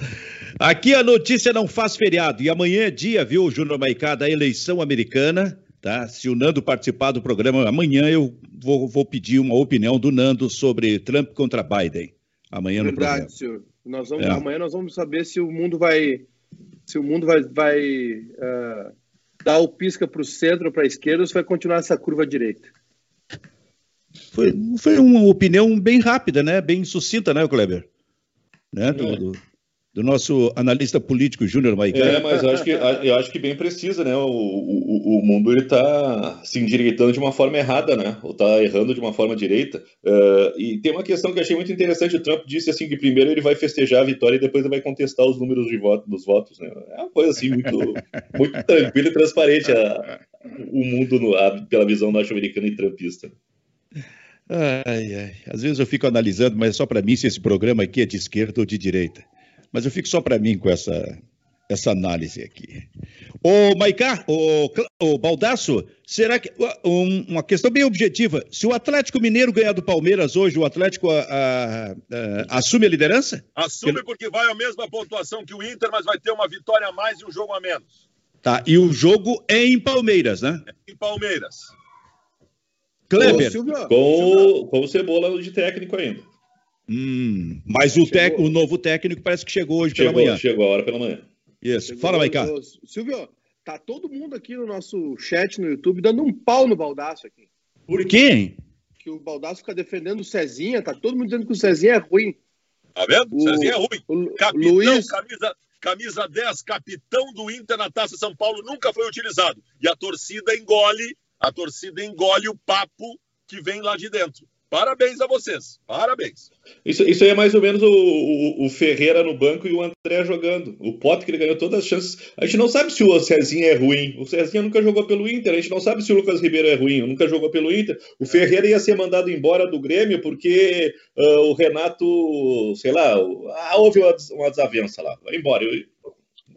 Speaker 1: Aqui a notícia não faz feriado. E amanhã é dia, viu, Júnior Maicá, da eleição americana. Tá? Se o Nando participar do programa, amanhã eu vou, vou pedir uma opinião do Nando sobre Trump contra Biden. Amanhã Verdade, no programa.
Speaker 3: Senhor. Nós vamos, é. Amanhã nós vamos saber se o mundo vai se o mundo vai, vai uh, dar o pisca para o centro ou para a esquerda ou se vai continuar essa curva direita.
Speaker 1: Foi, foi uma opinião bem rápida, né? Bem sucinta, né, Kleber? Né? Do, é. do, do nosso analista político Júnior Maicá.
Speaker 4: É, mas eu acho que, eu acho que bem precisa, né? O, o, o mundo ele está se endireitando de uma forma errada, né? Ou está errando de uma forma direita. Uh, e tem uma questão que eu achei muito interessante. O Trump disse assim que primeiro ele vai festejar a vitória e depois ele vai contestar os números de voto, dos votos. Né? É uma coisa assim muito, muito tranquila e transparente a, o mundo no, a, pela visão norte-americana e trumpista.
Speaker 1: Ai, ai. Às vezes eu fico analisando, mas é só para mim se esse programa aqui é de esquerda ou de direita. Mas eu fico só para mim com essa, essa análise aqui. Ô, Maicá, ô, ô Baldaço, será que. Um, uma questão bem objetiva. Se o Atlético Mineiro ganhar do Palmeiras hoje, o Atlético a, a, a, assume a liderança?
Speaker 2: Assume porque vai a mesma pontuação que o Inter, mas vai ter uma vitória a mais e um jogo a menos.
Speaker 1: Tá, e o jogo é em Palmeiras, né?
Speaker 2: É em Palmeiras.
Speaker 1: Kleber.
Speaker 4: Com, com o Cebola de técnico ainda.
Speaker 1: Hum, mas o, tec, o, novo técnico parece que chegou hoje chegou, pela manhã.
Speaker 4: Chegou a hora pela manhã.
Speaker 1: Isso. Chegou Fala, Maicá.
Speaker 3: Silvio, tá todo mundo aqui no nosso chat no YouTube dando um pau no Baldaço aqui.
Speaker 1: Por quê?
Speaker 3: Que o Baldaço fica defendendo o Cezinha, tá todo mundo dizendo que o Cezinha é ruim.
Speaker 2: Tá vendo? O Cezinha é ruim. O, capitão, Luiz... camisa, camisa 10, capitão do Inter na Taça São Paulo, nunca foi utilizado. E a torcida engole, a torcida engole o papo que vem lá de dentro. Parabéns a vocês. Parabéns.
Speaker 4: Isso, isso aí é mais ou menos o, o, o, Ferreira no banco e o André jogando. O Pote que ele ganhou todas as chances. A gente não sabe se o Cezinha é ruim. O Cezinha nunca jogou pelo Inter. A gente não sabe se o Lucas Ribeiro é ruim. Nunca jogou pelo Inter. O Ferreira ia ser mandado embora do Grêmio porque uh, o Renato, sei lá, ah, houve uma, uma desavença lá. Vai embora. Eu,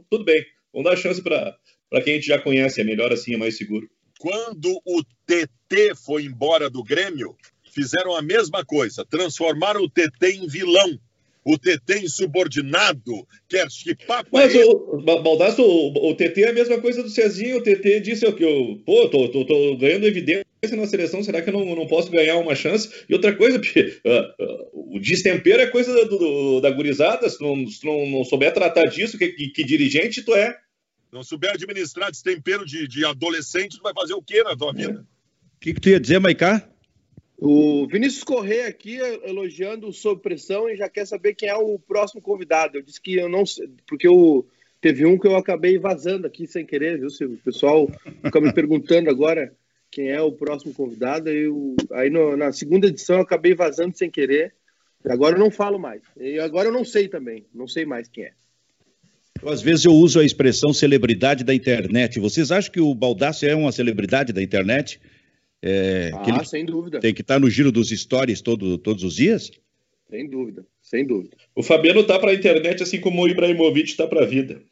Speaker 4: tudo bem. Vamos dar chance para quem a gente já conhece. É melhor assim, é mais seguro.
Speaker 2: Quando o TT foi embora do Grêmio, fizeram a mesma coisa, transformaram o TT em vilão, o TT insubordinado, quer que papo
Speaker 4: Mas, é o, Baldasso, o, o, TT é a mesma coisa do Cezinho, o TT disse que eu, pô, tô, tô, tô, ganhando evidência na seleção, será que eu não, não posso ganhar uma chance? E outra coisa, porque, uh, uh, o destempero é coisa do, do, da gurizada, se não, se não, não souber tratar disso, que, que, que dirigente tu é?
Speaker 2: Não souber administrar destempero de, de adolescente, tu vai fazer o quê na tua vida?
Speaker 1: O que, que tu ia dizer, Maicá?
Speaker 3: O Vinícius Corrêa aqui elogiando sob pressão e já quer saber quem é o próximo convidado. Eu disse que eu não sei, porque eu, teve um que eu acabei vazando aqui sem querer, viu, Silvio? O pessoal fica me perguntando agora quem é o próximo convidado. Eu, aí no, na segunda edição eu acabei vazando sem querer. Agora eu não falo mais. E agora eu não sei também. Não sei mais quem é.
Speaker 1: Às vezes eu uso a expressão celebridade da internet. Vocês acham que o Baldassio é uma celebridade da internet?
Speaker 3: É, ah, sem dúvida.
Speaker 1: Tem que estar no giro dos stories todo, todos os dias?
Speaker 3: Sem dúvida, sem dúvida.
Speaker 4: O Fabiano tá para a internet assim como o Ibrahimovic está para a vida.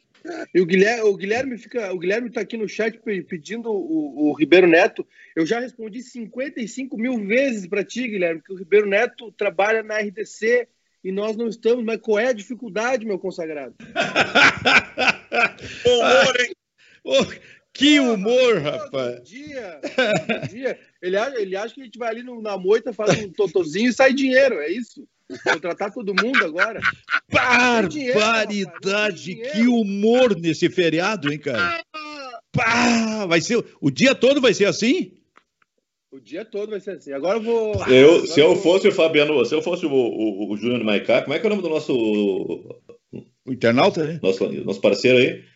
Speaker 3: E o Guilherme, o Guilherme fica, o Guilherme está aqui no chat pedindo o, o, Ribeiro Neto. Eu já respondi 55 mil vezes para ti, Guilherme, que o Ribeiro Neto trabalha na RDC e nós não estamos. Mas qual é a dificuldade, meu consagrado? [LAUGHS]
Speaker 1: Humor, hein? Que humor, rapaz!
Speaker 3: Dia, dia. Ele, acha, ele acha que a gente vai ali no, na moita, faz um totozinho e sai dinheiro, é isso? Contratar todo mundo agora.
Speaker 1: Barbaridade! que humor nesse feriado, hein, cara? Pá, vai ser, o dia todo vai ser assim?
Speaker 3: O dia todo vai ser assim. Agora eu vou.
Speaker 4: Eu,
Speaker 3: agora
Speaker 4: se eu, vou... fosse o Fabiano, se eu fosse o, o, o Júnior Maicá, como é que é o nome do nosso.
Speaker 1: O internauta, né?
Speaker 4: Nosso, nosso parceiro aí?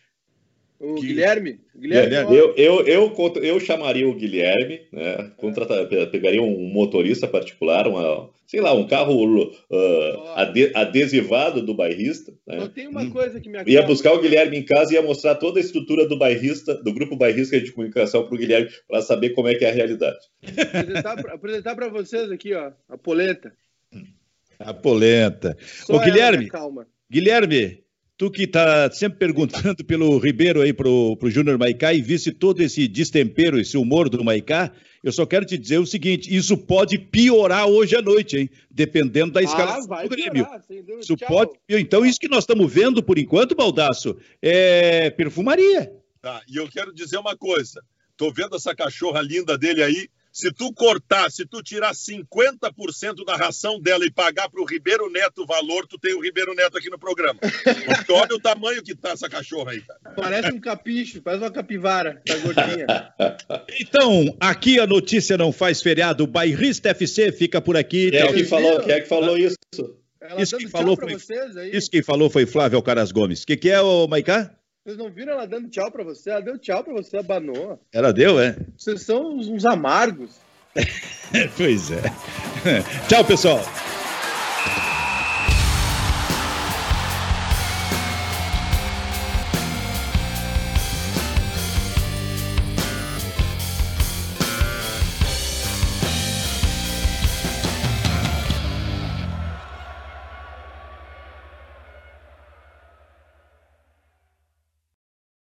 Speaker 3: O que... Guilherme? Guilherme
Speaker 4: eu, eu, eu, eu, chamaria o Guilherme, né? Contratar, pegaria um motorista particular, uma, sei lá, um carro uh, ade, adesivado do bairrista. Né?
Speaker 3: Eu tenho uma coisa que me
Speaker 4: Ia buscar o Guilherme em casa e ia mostrar toda a estrutura do bairrista, do grupo bairrista de comunicação para o Guilherme, para saber como é que é a realidade.
Speaker 3: Apresentar para vocês aqui, ó, a polenta.
Speaker 1: A polenta. Só Ô, Guilherme, calma. Guilherme, Tu que está sempre perguntando pelo Ribeiro aí pro, pro Júnior Maicá e visse todo esse destempero, esse humor do Maicá, eu só quero te dizer o seguinte: isso pode piorar hoje à noite, hein? Dependendo da escalação ah, do Grêmio. Piorar, isso Tchau. pode. Então, isso que nós estamos vendo por enquanto, Baldaço, é perfumaria.
Speaker 2: Tá, e eu quero dizer uma coisa: tô vendo essa cachorra linda dele aí. Se tu cortar, se tu tirar 50% da ração dela e pagar para o Ribeiro Neto o valor, tu tem o Ribeiro Neto aqui no programa. Porque olha o tamanho que tá essa cachorra aí, cara.
Speaker 3: Parece um capicho, parece uma capivara, tá gordinha. [LAUGHS]
Speaker 1: Então, aqui a notícia não faz feriado. O Bairrista FC fica por aqui.
Speaker 4: Quem é que falou, quem é que falou isso?
Speaker 1: isso quem falou foi, isso quem falou foi Flávio Caras Gomes. O que, que é, o Maicá?
Speaker 3: Vocês não viram ela dando tchau pra você? Ela deu tchau pra você, abanou.
Speaker 1: Ela deu, é?
Speaker 3: Vocês são uns amargos. [LAUGHS]
Speaker 1: pois é. Tchau, pessoal.